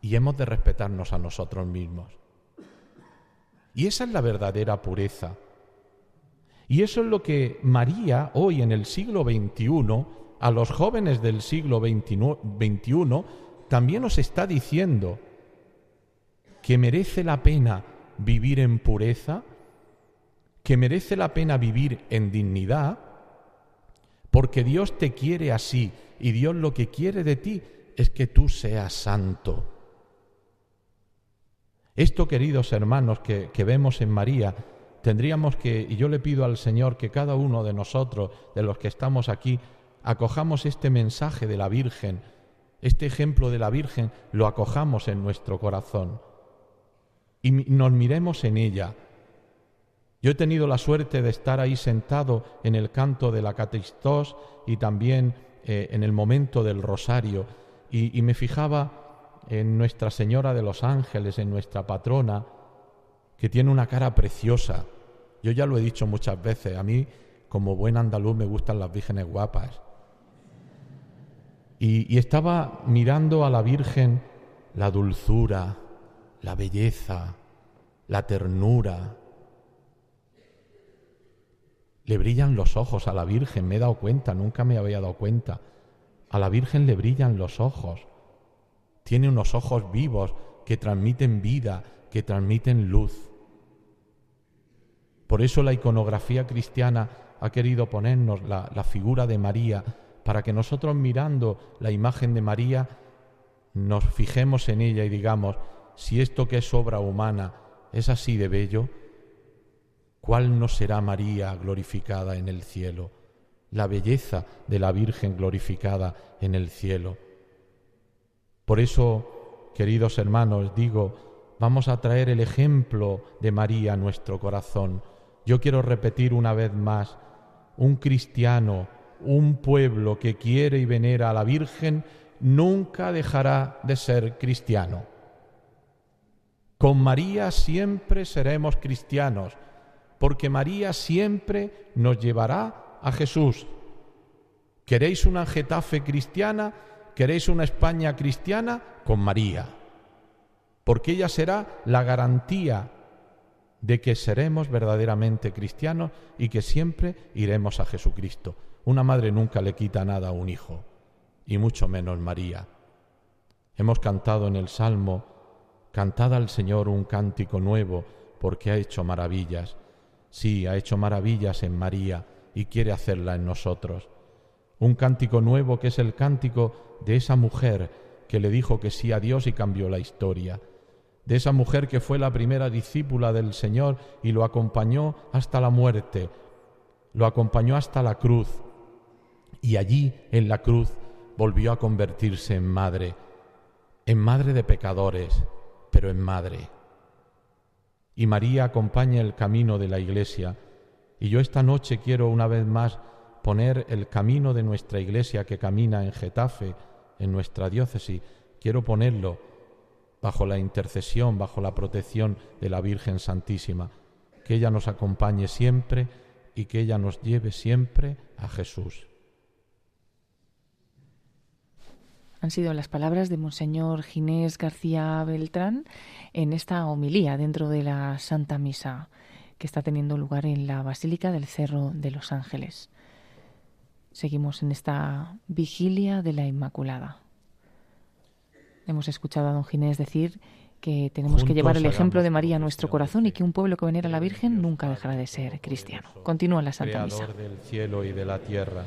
y hemos de respetarnos a nosotros mismos. Y esa es la verdadera pureza. Y eso es lo que María hoy en el siglo XXI, a los jóvenes del siglo XXI, también nos está diciendo que merece la pena vivir en pureza, que merece la pena vivir en dignidad, porque Dios te quiere así y Dios lo que quiere de ti es que tú seas santo. Esto, queridos hermanos, que, que vemos en María, tendríamos que, y yo le pido al Señor que cada uno de nosotros, de los que estamos aquí, acojamos este mensaje de la Virgen, este ejemplo de la Virgen, lo acojamos en nuestro corazón y nos miremos en ella yo he tenido la suerte de estar ahí sentado en el canto de la Catistós y también eh, en el momento del rosario y, y me fijaba en Nuestra Señora de los Ángeles, en nuestra patrona, que tiene una cara preciosa. Yo ya lo he dicho muchas veces, a mí como buen andaluz me gustan las vírgenes guapas. Y, estaba mirando a la Virgen la dulzura, la belleza, la ternura, le brillan los ojos a la Virgen, me he dado cuenta, nunca me había dado cuenta. A la Virgen le brillan los ojos. Tiene unos ojos vivos que transmiten vida, que transmiten luz. Por eso la iconografía cristiana ha querido ponernos la figura de María, para que nosotros mirando la imagen de María nos fijemos en ella y digamos, si esto que es obra humana es así de bello, ¿Cuál no será María glorificada en el cielo? La belleza de la Virgen glorificada en el cielo. Por eso, queridos hermanos, digo, vamos a traer el ejemplo de María a nuestro corazón. Yo quiero repetir una vez más, un cristiano, un pueblo que quiere y venera a la Virgen, nunca dejará de ser cristiano. Con María siempre seremos cristianos porque María siempre nos llevará a Jesús. ¿Queréis una Getafe cristiana? ¿Queréis una España cristiana? Con María. Porque ella será la garantía de que seremos verdaderamente cristianos y que siempre iremos a Jesucristo. Una madre nunca le quita nada a un hijo, y mucho menos María. Hemos cantado en el Salmo, Cantad al Señor un cántico nuevo, porque ha hecho maravillas. Sí, ha hecho maravillas en María y quiere hacerla en nosotros. Un cántico nuevo que es el cántico de esa mujer que le dijo que sí a Dios y cambió la historia. De esa mujer que fue la primera discípula del Señor y lo acompañó hasta la muerte, lo acompañó hasta la cruz. Y allí, en la cruz, volvió a convertirse en madre, en madre de pecadores, pero en madre. Y María acompaña el camino de la Iglesia. Y yo esta noche quiero una vez más poner el camino de nuestra Iglesia que camina en Getafe, en nuestra diócesis, quiero ponerlo bajo la intercesión, bajo la protección de la Virgen Santísima, que ella nos acompañe siempre y que ella nos lleve siempre a Jesús. Han sido las palabras de Monseñor Ginés García Beltrán en esta homilía dentro de la Santa Misa que está teniendo lugar en la Basílica del Cerro de los Ángeles. Seguimos en esta vigilia de la Inmaculada. Hemos escuchado a don Ginés decir que tenemos que llevar el ejemplo de María a nuestro corazón y que un pueblo que venera a la Virgen nunca dejará de ser cristiano. Continúa la Santa Misa. del cielo y de la tierra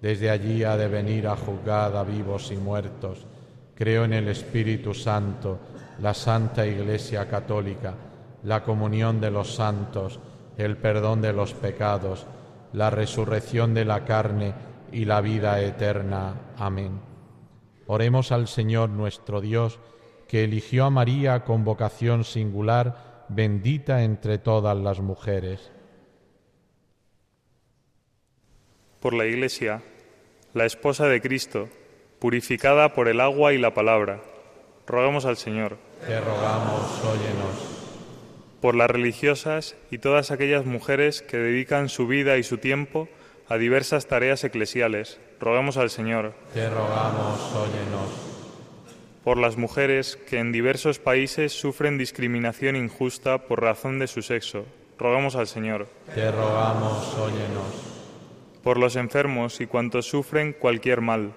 desde allí ha de venir a juzgar a vivos y muertos. Creo en el Espíritu Santo, la Santa Iglesia Católica, la comunión de los santos, el perdón de los pecados, la resurrección de la carne y la vida eterna. Amén. Oremos al Señor nuestro Dios, que eligió a María con vocación singular, bendita entre todas las mujeres. Por la Iglesia, la esposa de Cristo, purificada por el agua y la palabra. Rogamos al Señor. Te rogamos, óyenos. Por las religiosas y todas aquellas mujeres que dedican su vida y su tiempo a diversas tareas eclesiales. Rogamos al Señor. Te rogamos, óyenos. Por las mujeres que en diversos países sufren discriminación injusta por razón de su sexo. Rogamos al Señor. Te rogamos, óyenos por los enfermos y cuantos sufren cualquier mal,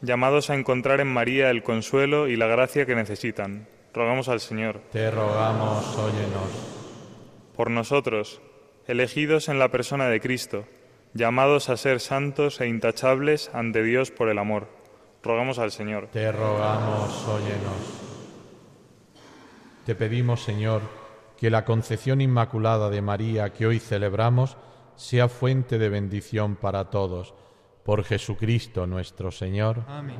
llamados a encontrar en María el consuelo y la gracia que necesitan. Rogamos al Señor. Te rogamos, óyenos. Por nosotros, elegidos en la persona de Cristo, llamados a ser santos e intachables ante Dios por el amor. Rogamos al Señor. Te rogamos, óyenos. Te pedimos, Señor, que la concepción inmaculada de María que hoy celebramos sea fuente de bendición para todos. Por Jesucristo nuestro Señor. Amén.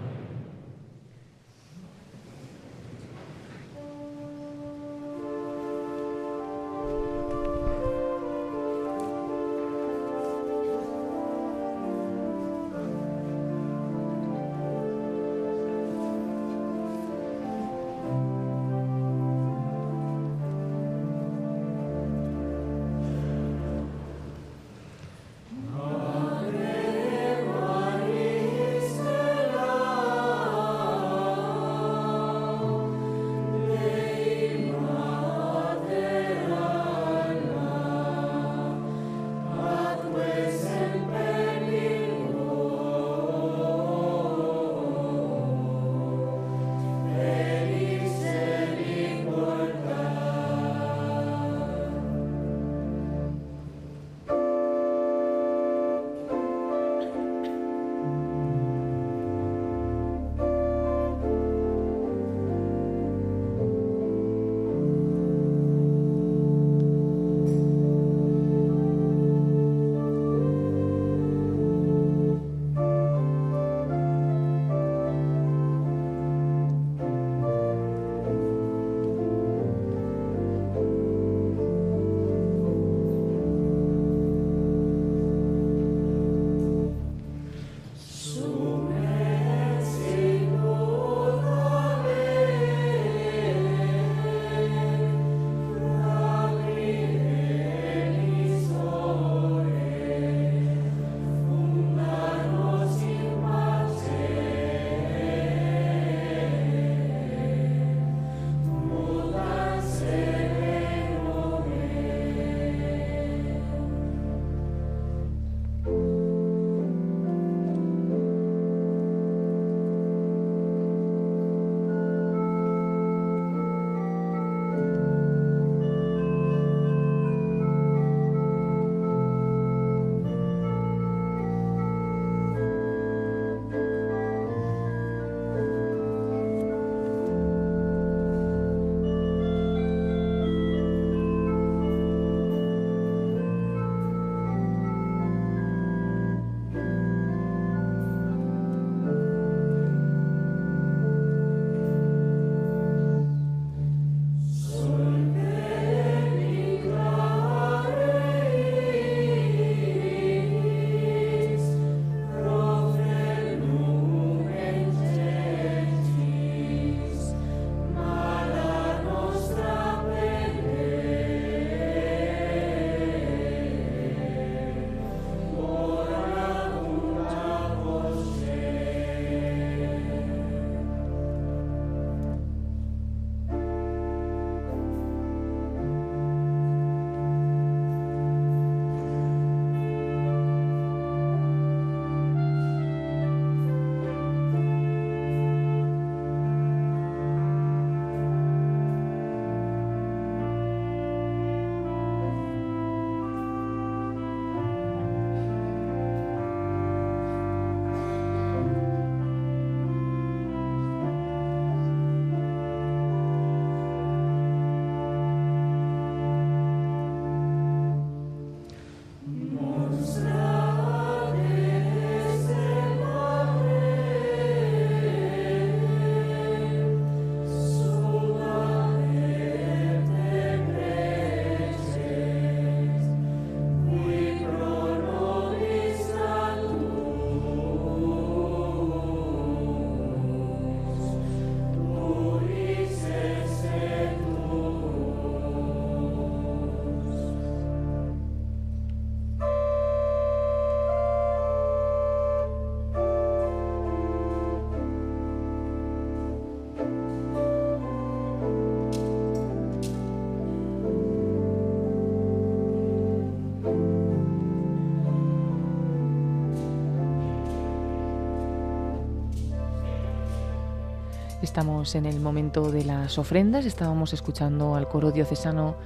Estamos en el momento de las ofrendas, estábamos escuchando al coro diocesano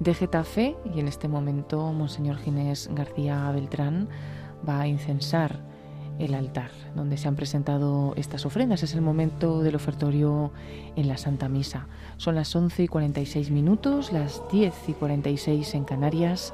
de Getafe y en este momento Monseñor Ginés García Beltrán va a incensar el altar donde se han presentado estas ofrendas. Es el momento del ofertorio en la Santa Misa. Son las 11 y 46 minutos, las 10 y 46 en Canarias.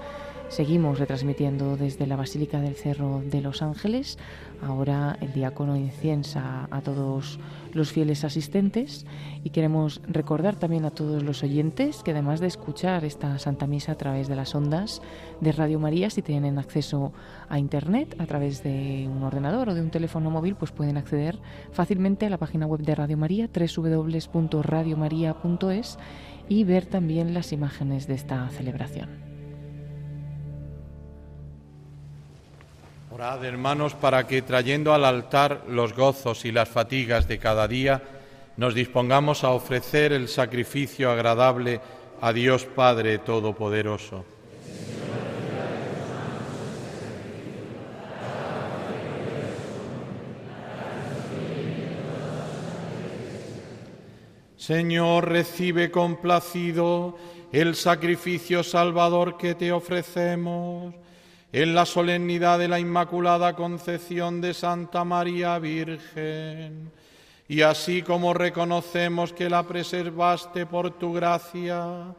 Seguimos retransmitiendo desde la Basílica del Cerro de los Ángeles. Ahora el diácono inciensa a todos los fieles asistentes y queremos recordar también a todos los oyentes que además de escuchar esta Santa Misa a través de las ondas de Radio María, si tienen acceso a Internet a través de un ordenador o de un teléfono móvil, pues pueden acceder fácilmente a la página web de Radio María, www.radiomaria.es y ver también las imágenes de esta celebración. Orad, hermanos, para que trayendo al altar los gozos y las fatigas de cada día, nos dispongamos a ofrecer el sacrificio agradable a Dios Padre Todopoderoso. Señor, recibe complacido el sacrificio salvador que te ofrecemos en la solemnidad de la Inmaculada Concepción de Santa María Virgen. Y así como reconocemos que la preservaste por tu gracia,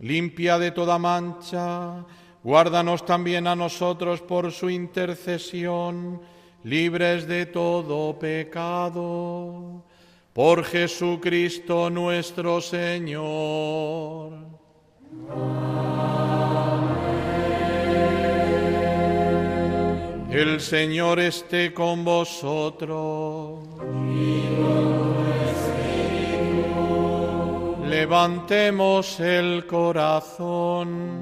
limpia de toda mancha, guárdanos también a nosotros por su intercesión, libres de todo pecado. Por Jesucristo nuestro Señor. El Señor esté con vosotros. Levantemos el corazón.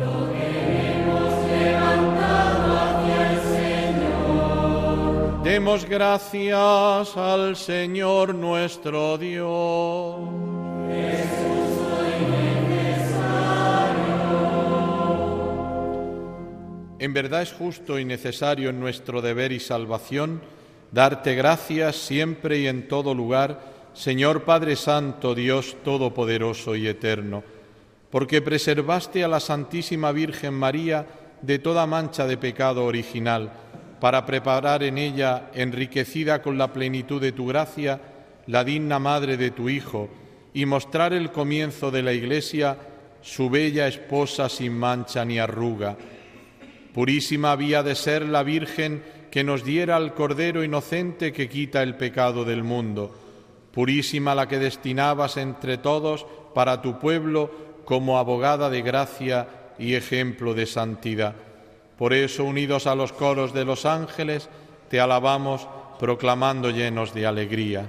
Lo hemos levantado hacia el Señor. Demos gracias al Señor nuestro Dios. En verdad es justo y necesario en nuestro deber y salvación darte gracias siempre y en todo lugar, Señor Padre Santo, Dios Todopoderoso y Eterno, porque preservaste a la Santísima Virgen María de toda mancha de pecado original, para preparar en ella, enriquecida con la plenitud de tu gracia, la digna madre de tu Hijo, y mostrar el comienzo de la Iglesia, su bella esposa sin mancha ni arruga Purísima había de ser la Virgen que nos diera al Cordero inocente que quita el pecado del mundo. Purísima la que destinabas entre todos para tu pueblo como abogada de gracia y ejemplo de santidad. Por eso, unidos a los coros de los ángeles, te alabamos proclamando llenos de alegría.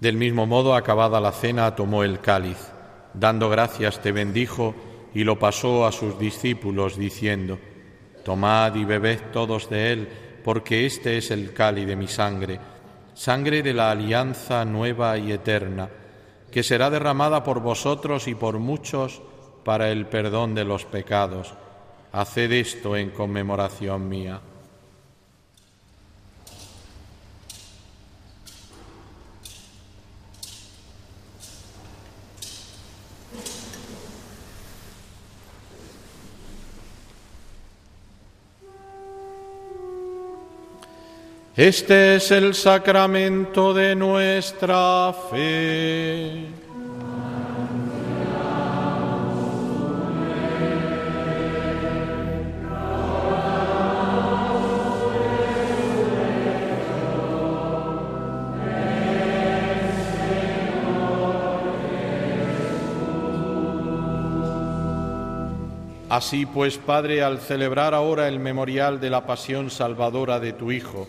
Del mismo modo, acabada la cena, tomó el cáliz, dando gracias te bendijo y lo pasó a sus discípulos, diciendo, Tomad y bebed todos de él, porque este es el cáliz de mi sangre, sangre de la alianza nueva y eterna, que será derramada por vosotros y por muchos para el perdón de los pecados. Haced esto en conmemoración mía. Este es el sacramento de nuestra fe. Así pues, Padre, al celebrar ahora el memorial de la pasión salvadora de tu Hijo,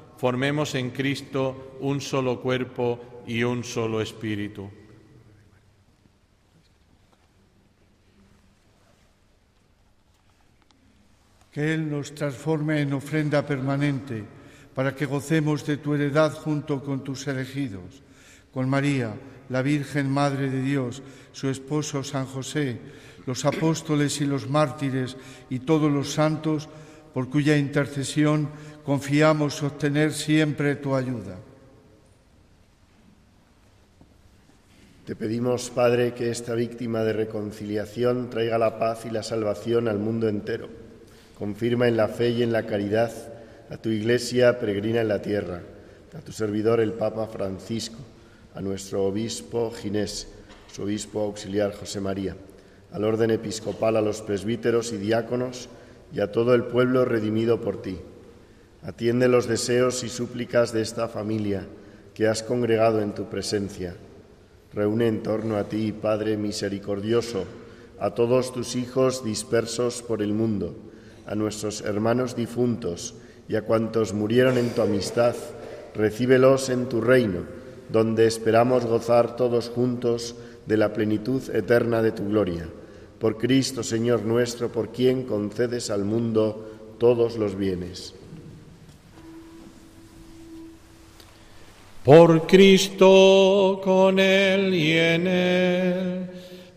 formemos en Cristo un solo cuerpo y un solo espíritu. Que Él nos transforme en ofrenda permanente para que gocemos de tu heredad junto con tus elegidos, con María, la Virgen Madre de Dios, su esposo San José, los apóstoles y los mártires y todos los santos, por cuya intercesión confiamos obtener siempre tu ayuda. Te pedimos, Padre, que esta víctima de reconciliación traiga la paz y la salvación al mundo entero. Confirma en la fe y en la caridad a tu Iglesia peregrina en la tierra, a tu servidor el Papa Francisco, a nuestro obispo Ginés, su obispo auxiliar José María, al orden episcopal, a los presbíteros y diáconos y a todo el pueblo redimido por ti Atiende los deseos y súplicas de esta familia que has congregado en tu presencia. Reúne en torno a ti, Padre misericordioso, a todos tus hijos dispersos por el mundo, a nuestros hermanos difuntos y a cuantos murieron en tu amistad, recíbelos en tu reino, donde esperamos gozar todos juntos de la plenitud eterna de tu gloria. Por Cristo, Señor nuestro, por quien concedes al mundo todos los bienes. Por Cristo, con Él y en Él,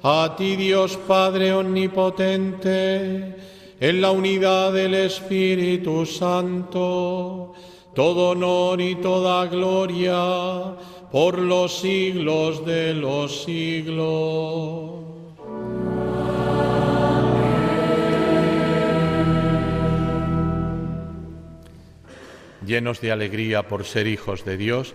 a ti Dios Padre Omnipotente, en la unidad del Espíritu Santo, todo honor y toda gloria por los siglos de los siglos. Llenos de alegría por ser hijos de Dios,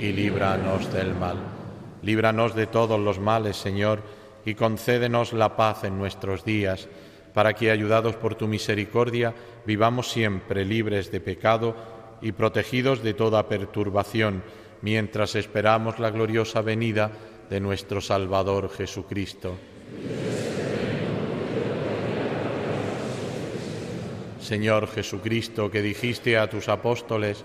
y líbranos del mal. Líbranos de todos los males, Señor, y concédenos la paz en nuestros días, para que, ayudados por tu misericordia, vivamos siempre libres de pecado y protegidos de toda perturbación, mientras esperamos la gloriosa venida de nuestro Salvador Jesucristo. Señor Jesucristo, que dijiste a tus apóstoles,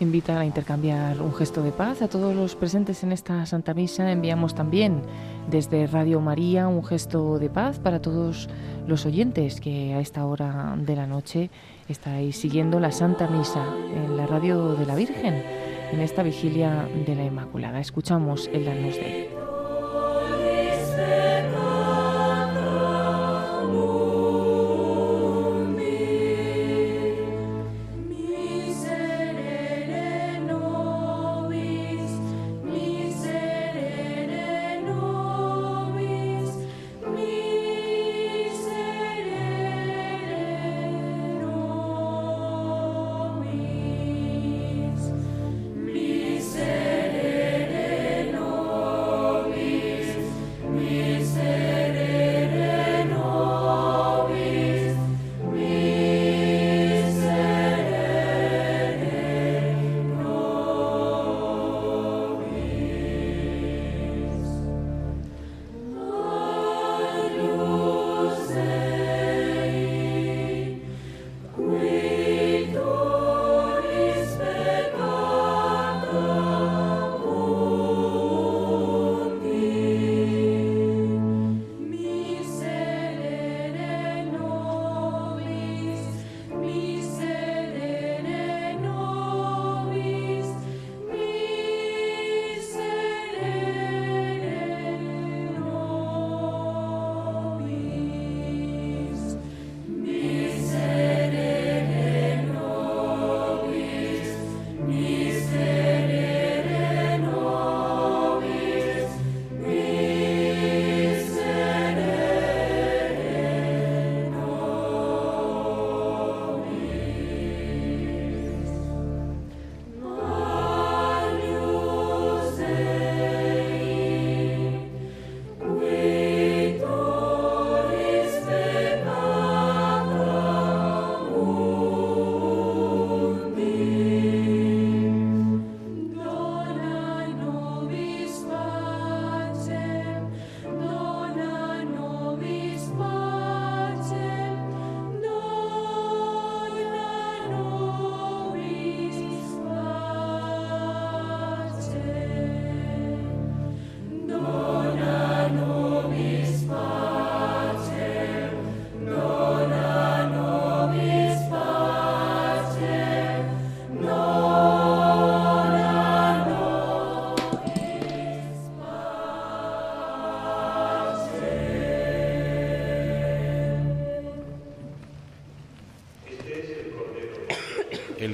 Invitan a intercambiar un gesto de paz a todos los presentes en esta Santa Misa. Enviamos también desde Radio María un gesto de paz para todos los oyentes que a esta hora de la noche estáis siguiendo la Santa Misa en la Radio de la Virgen, en esta vigilia de la Inmaculada. Escuchamos el Danos de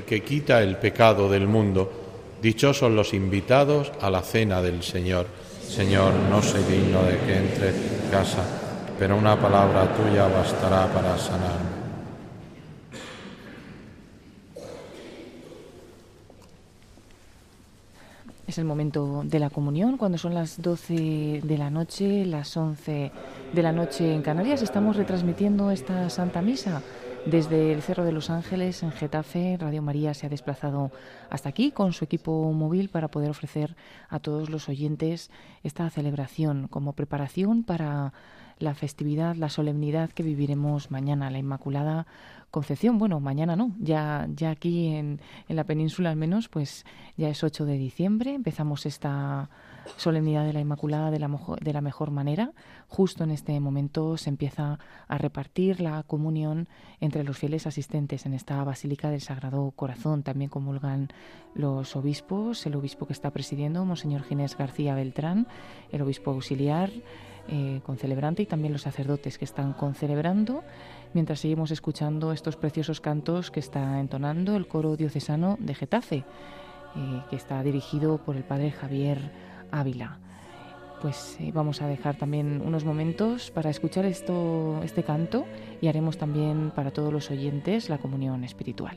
que quita el pecado del mundo. Dichosos los invitados a la cena del Señor. Señor, no soy digno de que entre en casa, pero una palabra tuya bastará para sanarme. Es el momento de la comunión, cuando son las 12 de la noche, las 11 de la noche en Canarias. Estamos retransmitiendo esta Santa Misa desde el Cerro de los Ángeles, en Getafe, Radio María se ha desplazado hasta aquí con su equipo móvil para poder ofrecer a todos los oyentes esta celebración como preparación para la festividad, la solemnidad que viviremos mañana, la Inmaculada Concepción. Bueno, mañana no, ya, ya aquí en, en la península al menos, pues ya es 8 de diciembre, empezamos esta solemnidad de la Inmaculada de la, de la mejor manera. Justo en este momento se empieza a repartir la comunión entre los fieles asistentes en esta Basílica del Sagrado Corazón. También comulgan los obispos, el obispo que está presidiendo, Monseñor Ginés García Beltrán, el obispo auxiliar, eh, con celebrante y también los sacerdotes que están concelebrando mientras seguimos escuchando estos preciosos cantos que está entonando el coro diocesano de Getafe, eh, que está dirigido por el padre Javier Ávila. Pues eh, vamos a dejar también unos momentos para escuchar esto, este canto y haremos también para todos los oyentes la comunión espiritual.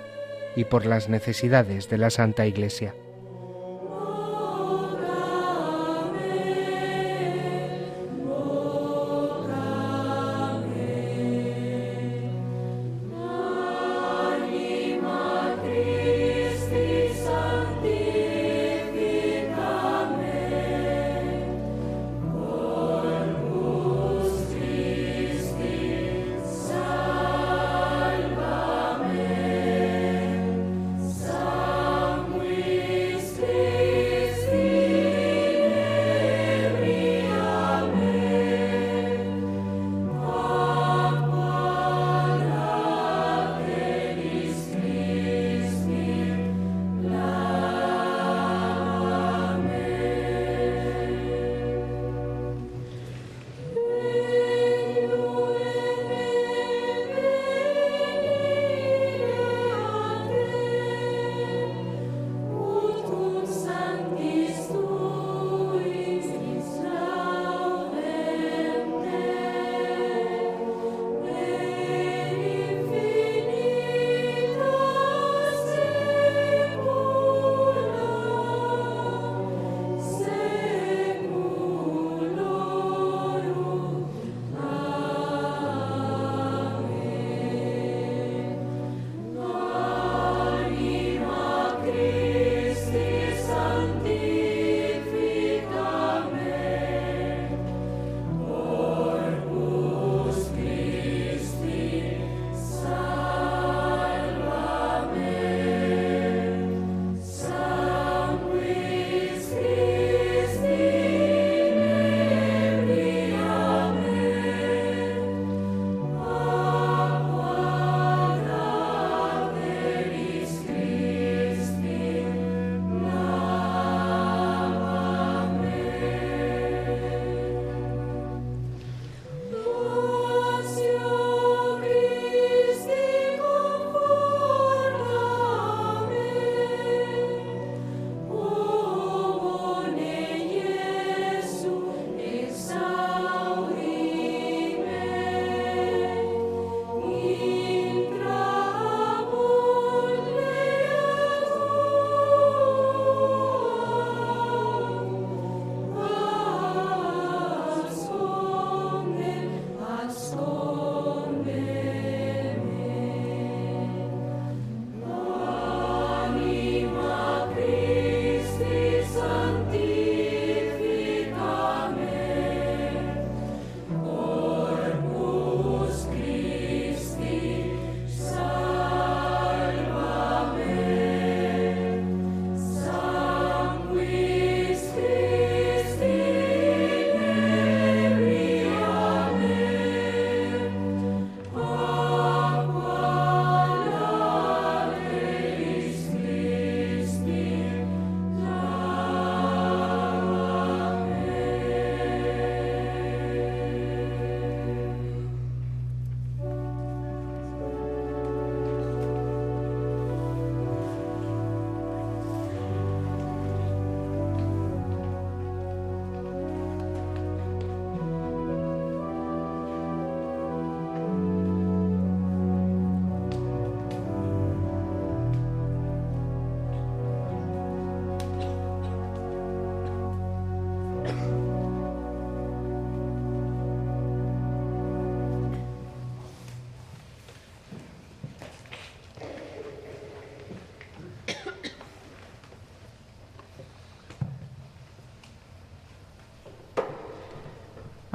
y por las necesidades de la Santa Iglesia.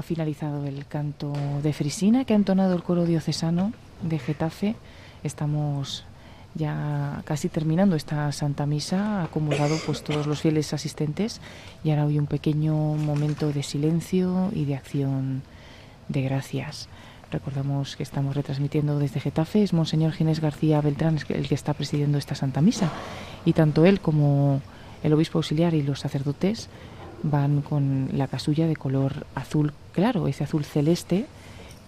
Finalizado el canto de Frisina que ha entonado el coro diocesano de Getafe. Estamos ya casi terminando esta Santa Misa, acomodado pues todos los fieles asistentes y ahora hoy un pequeño momento de silencio y de acción de gracias. Recordamos que estamos retransmitiendo desde Getafe, es Monseñor Ginés García Beltrán el que está presidiendo esta Santa Misa y tanto él como el obispo auxiliar y los sacerdotes van con la casulla de color azul claro, ese azul celeste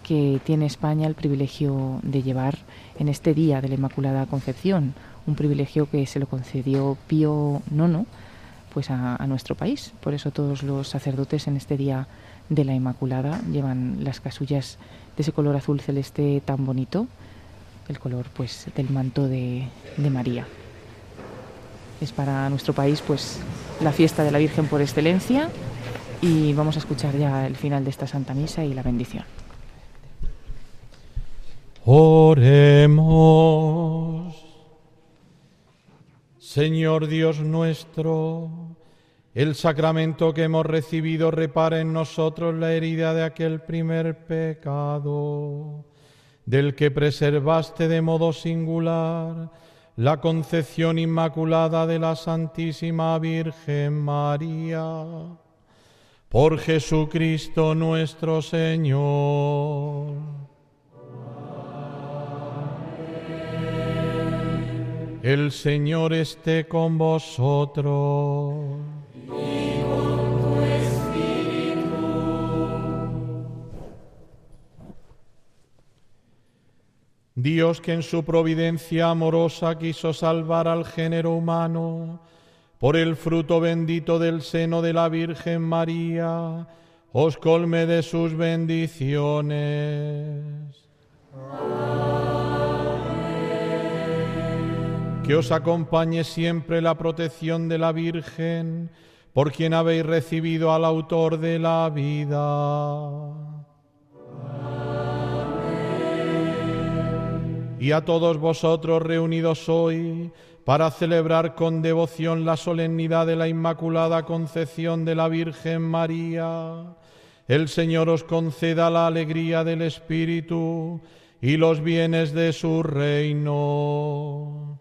que tiene España el privilegio de llevar en este día de la Inmaculada Concepción, un privilegio que se lo concedió Pío IX pues a, nuestro país. Por eso todos los sacerdotes en este día de la Inmaculada llevan las casullas de ese color azul celeste tan bonito, el color pues del manto de, de María. Es para nuestro país pues la fiesta de la Virgen por excelencia y vamos a escuchar ya el final de esta Santa Misa y la bendición. Oremos. Señor Dios nuestro, el sacramento que hemos recibido repara en nosotros la herida de aquel primer pecado, del que preservaste de modo singular la concepción inmaculada de la Santísima Virgen María. Por Jesucristo nuestro Señor. El Señor esté con vosotros. Y con tu espíritu. Dios que en su providencia amorosa quiso salvar al género humano, por el fruto bendito del seno de la Virgen María, os colme de sus bendiciones. que os acompañe siempre la protección de la Virgen, por quien habéis recibido al autor de la vida. Y a todos vosotros reunidos hoy para celebrar con devoción la solemnidad de la Inmaculada Concepción de la Virgen María, el Señor os conceda la alegría del Espíritu y los bienes de su reino.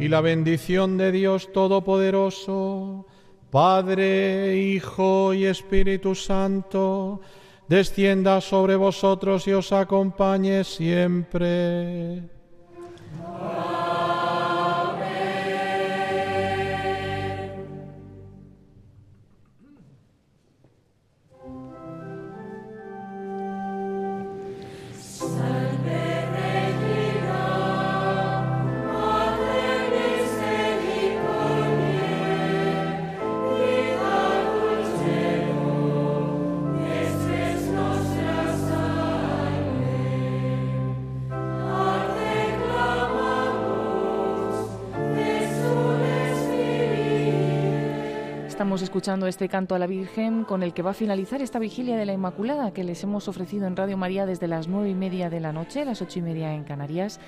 Y la bendición de Dios Todopoderoso, Padre, Hijo y Espíritu Santo, descienda sobre vosotros y os acompañe siempre. Escuchando este canto a la Virgen con el que va a finalizar esta vigilia de la Inmaculada que les hemos ofrecido en Radio María desde las nueve y media de la noche, las ocho y media en Canarias,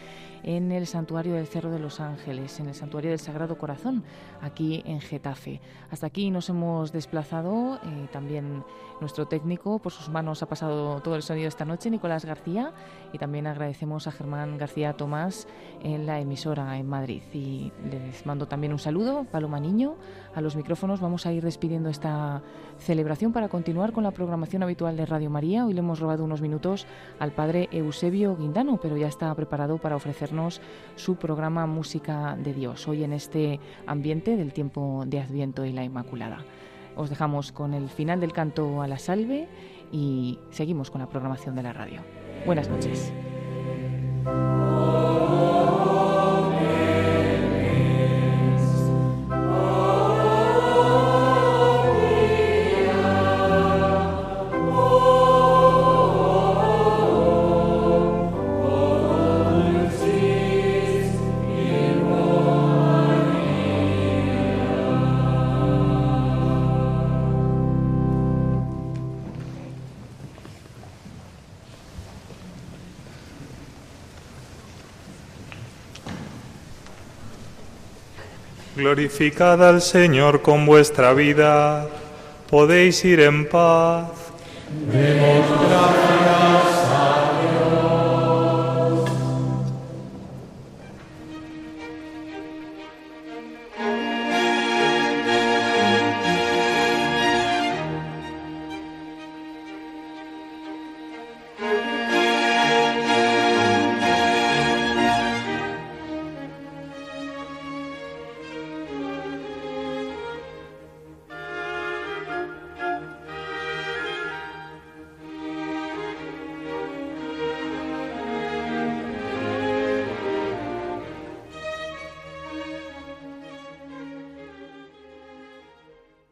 en el santuario del Cerro de los Ángeles, en el santuario del Sagrado Corazón, aquí en Getafe. Hasta aquí nos hemos desplazado, eh, también nuestro técnico, por sus manos ha pasado todo el sonido esta noche, Nicolás García, y también agradecemos a Germán García Tomás en la emisora en Madrid. Y les mando también un saludo, Paloma Niño, a los micrófonos. Vamos a ir despidiendo esta celebración para continuar con la programación habitual de Radio María. Hoy le hemos robado unos minutos al padre Eusebio Guindano, pero ya está preparado para ofrecernos su programa Música de Dios, hoy en este ambiente del tiempo de Adviento y la Inmaculada. Os dejamos con el final del canto a la salve y seguimos con la programación de la radio. Buenas noches. Glorificad al Señor con vuestra vida. Podéis ir en paz.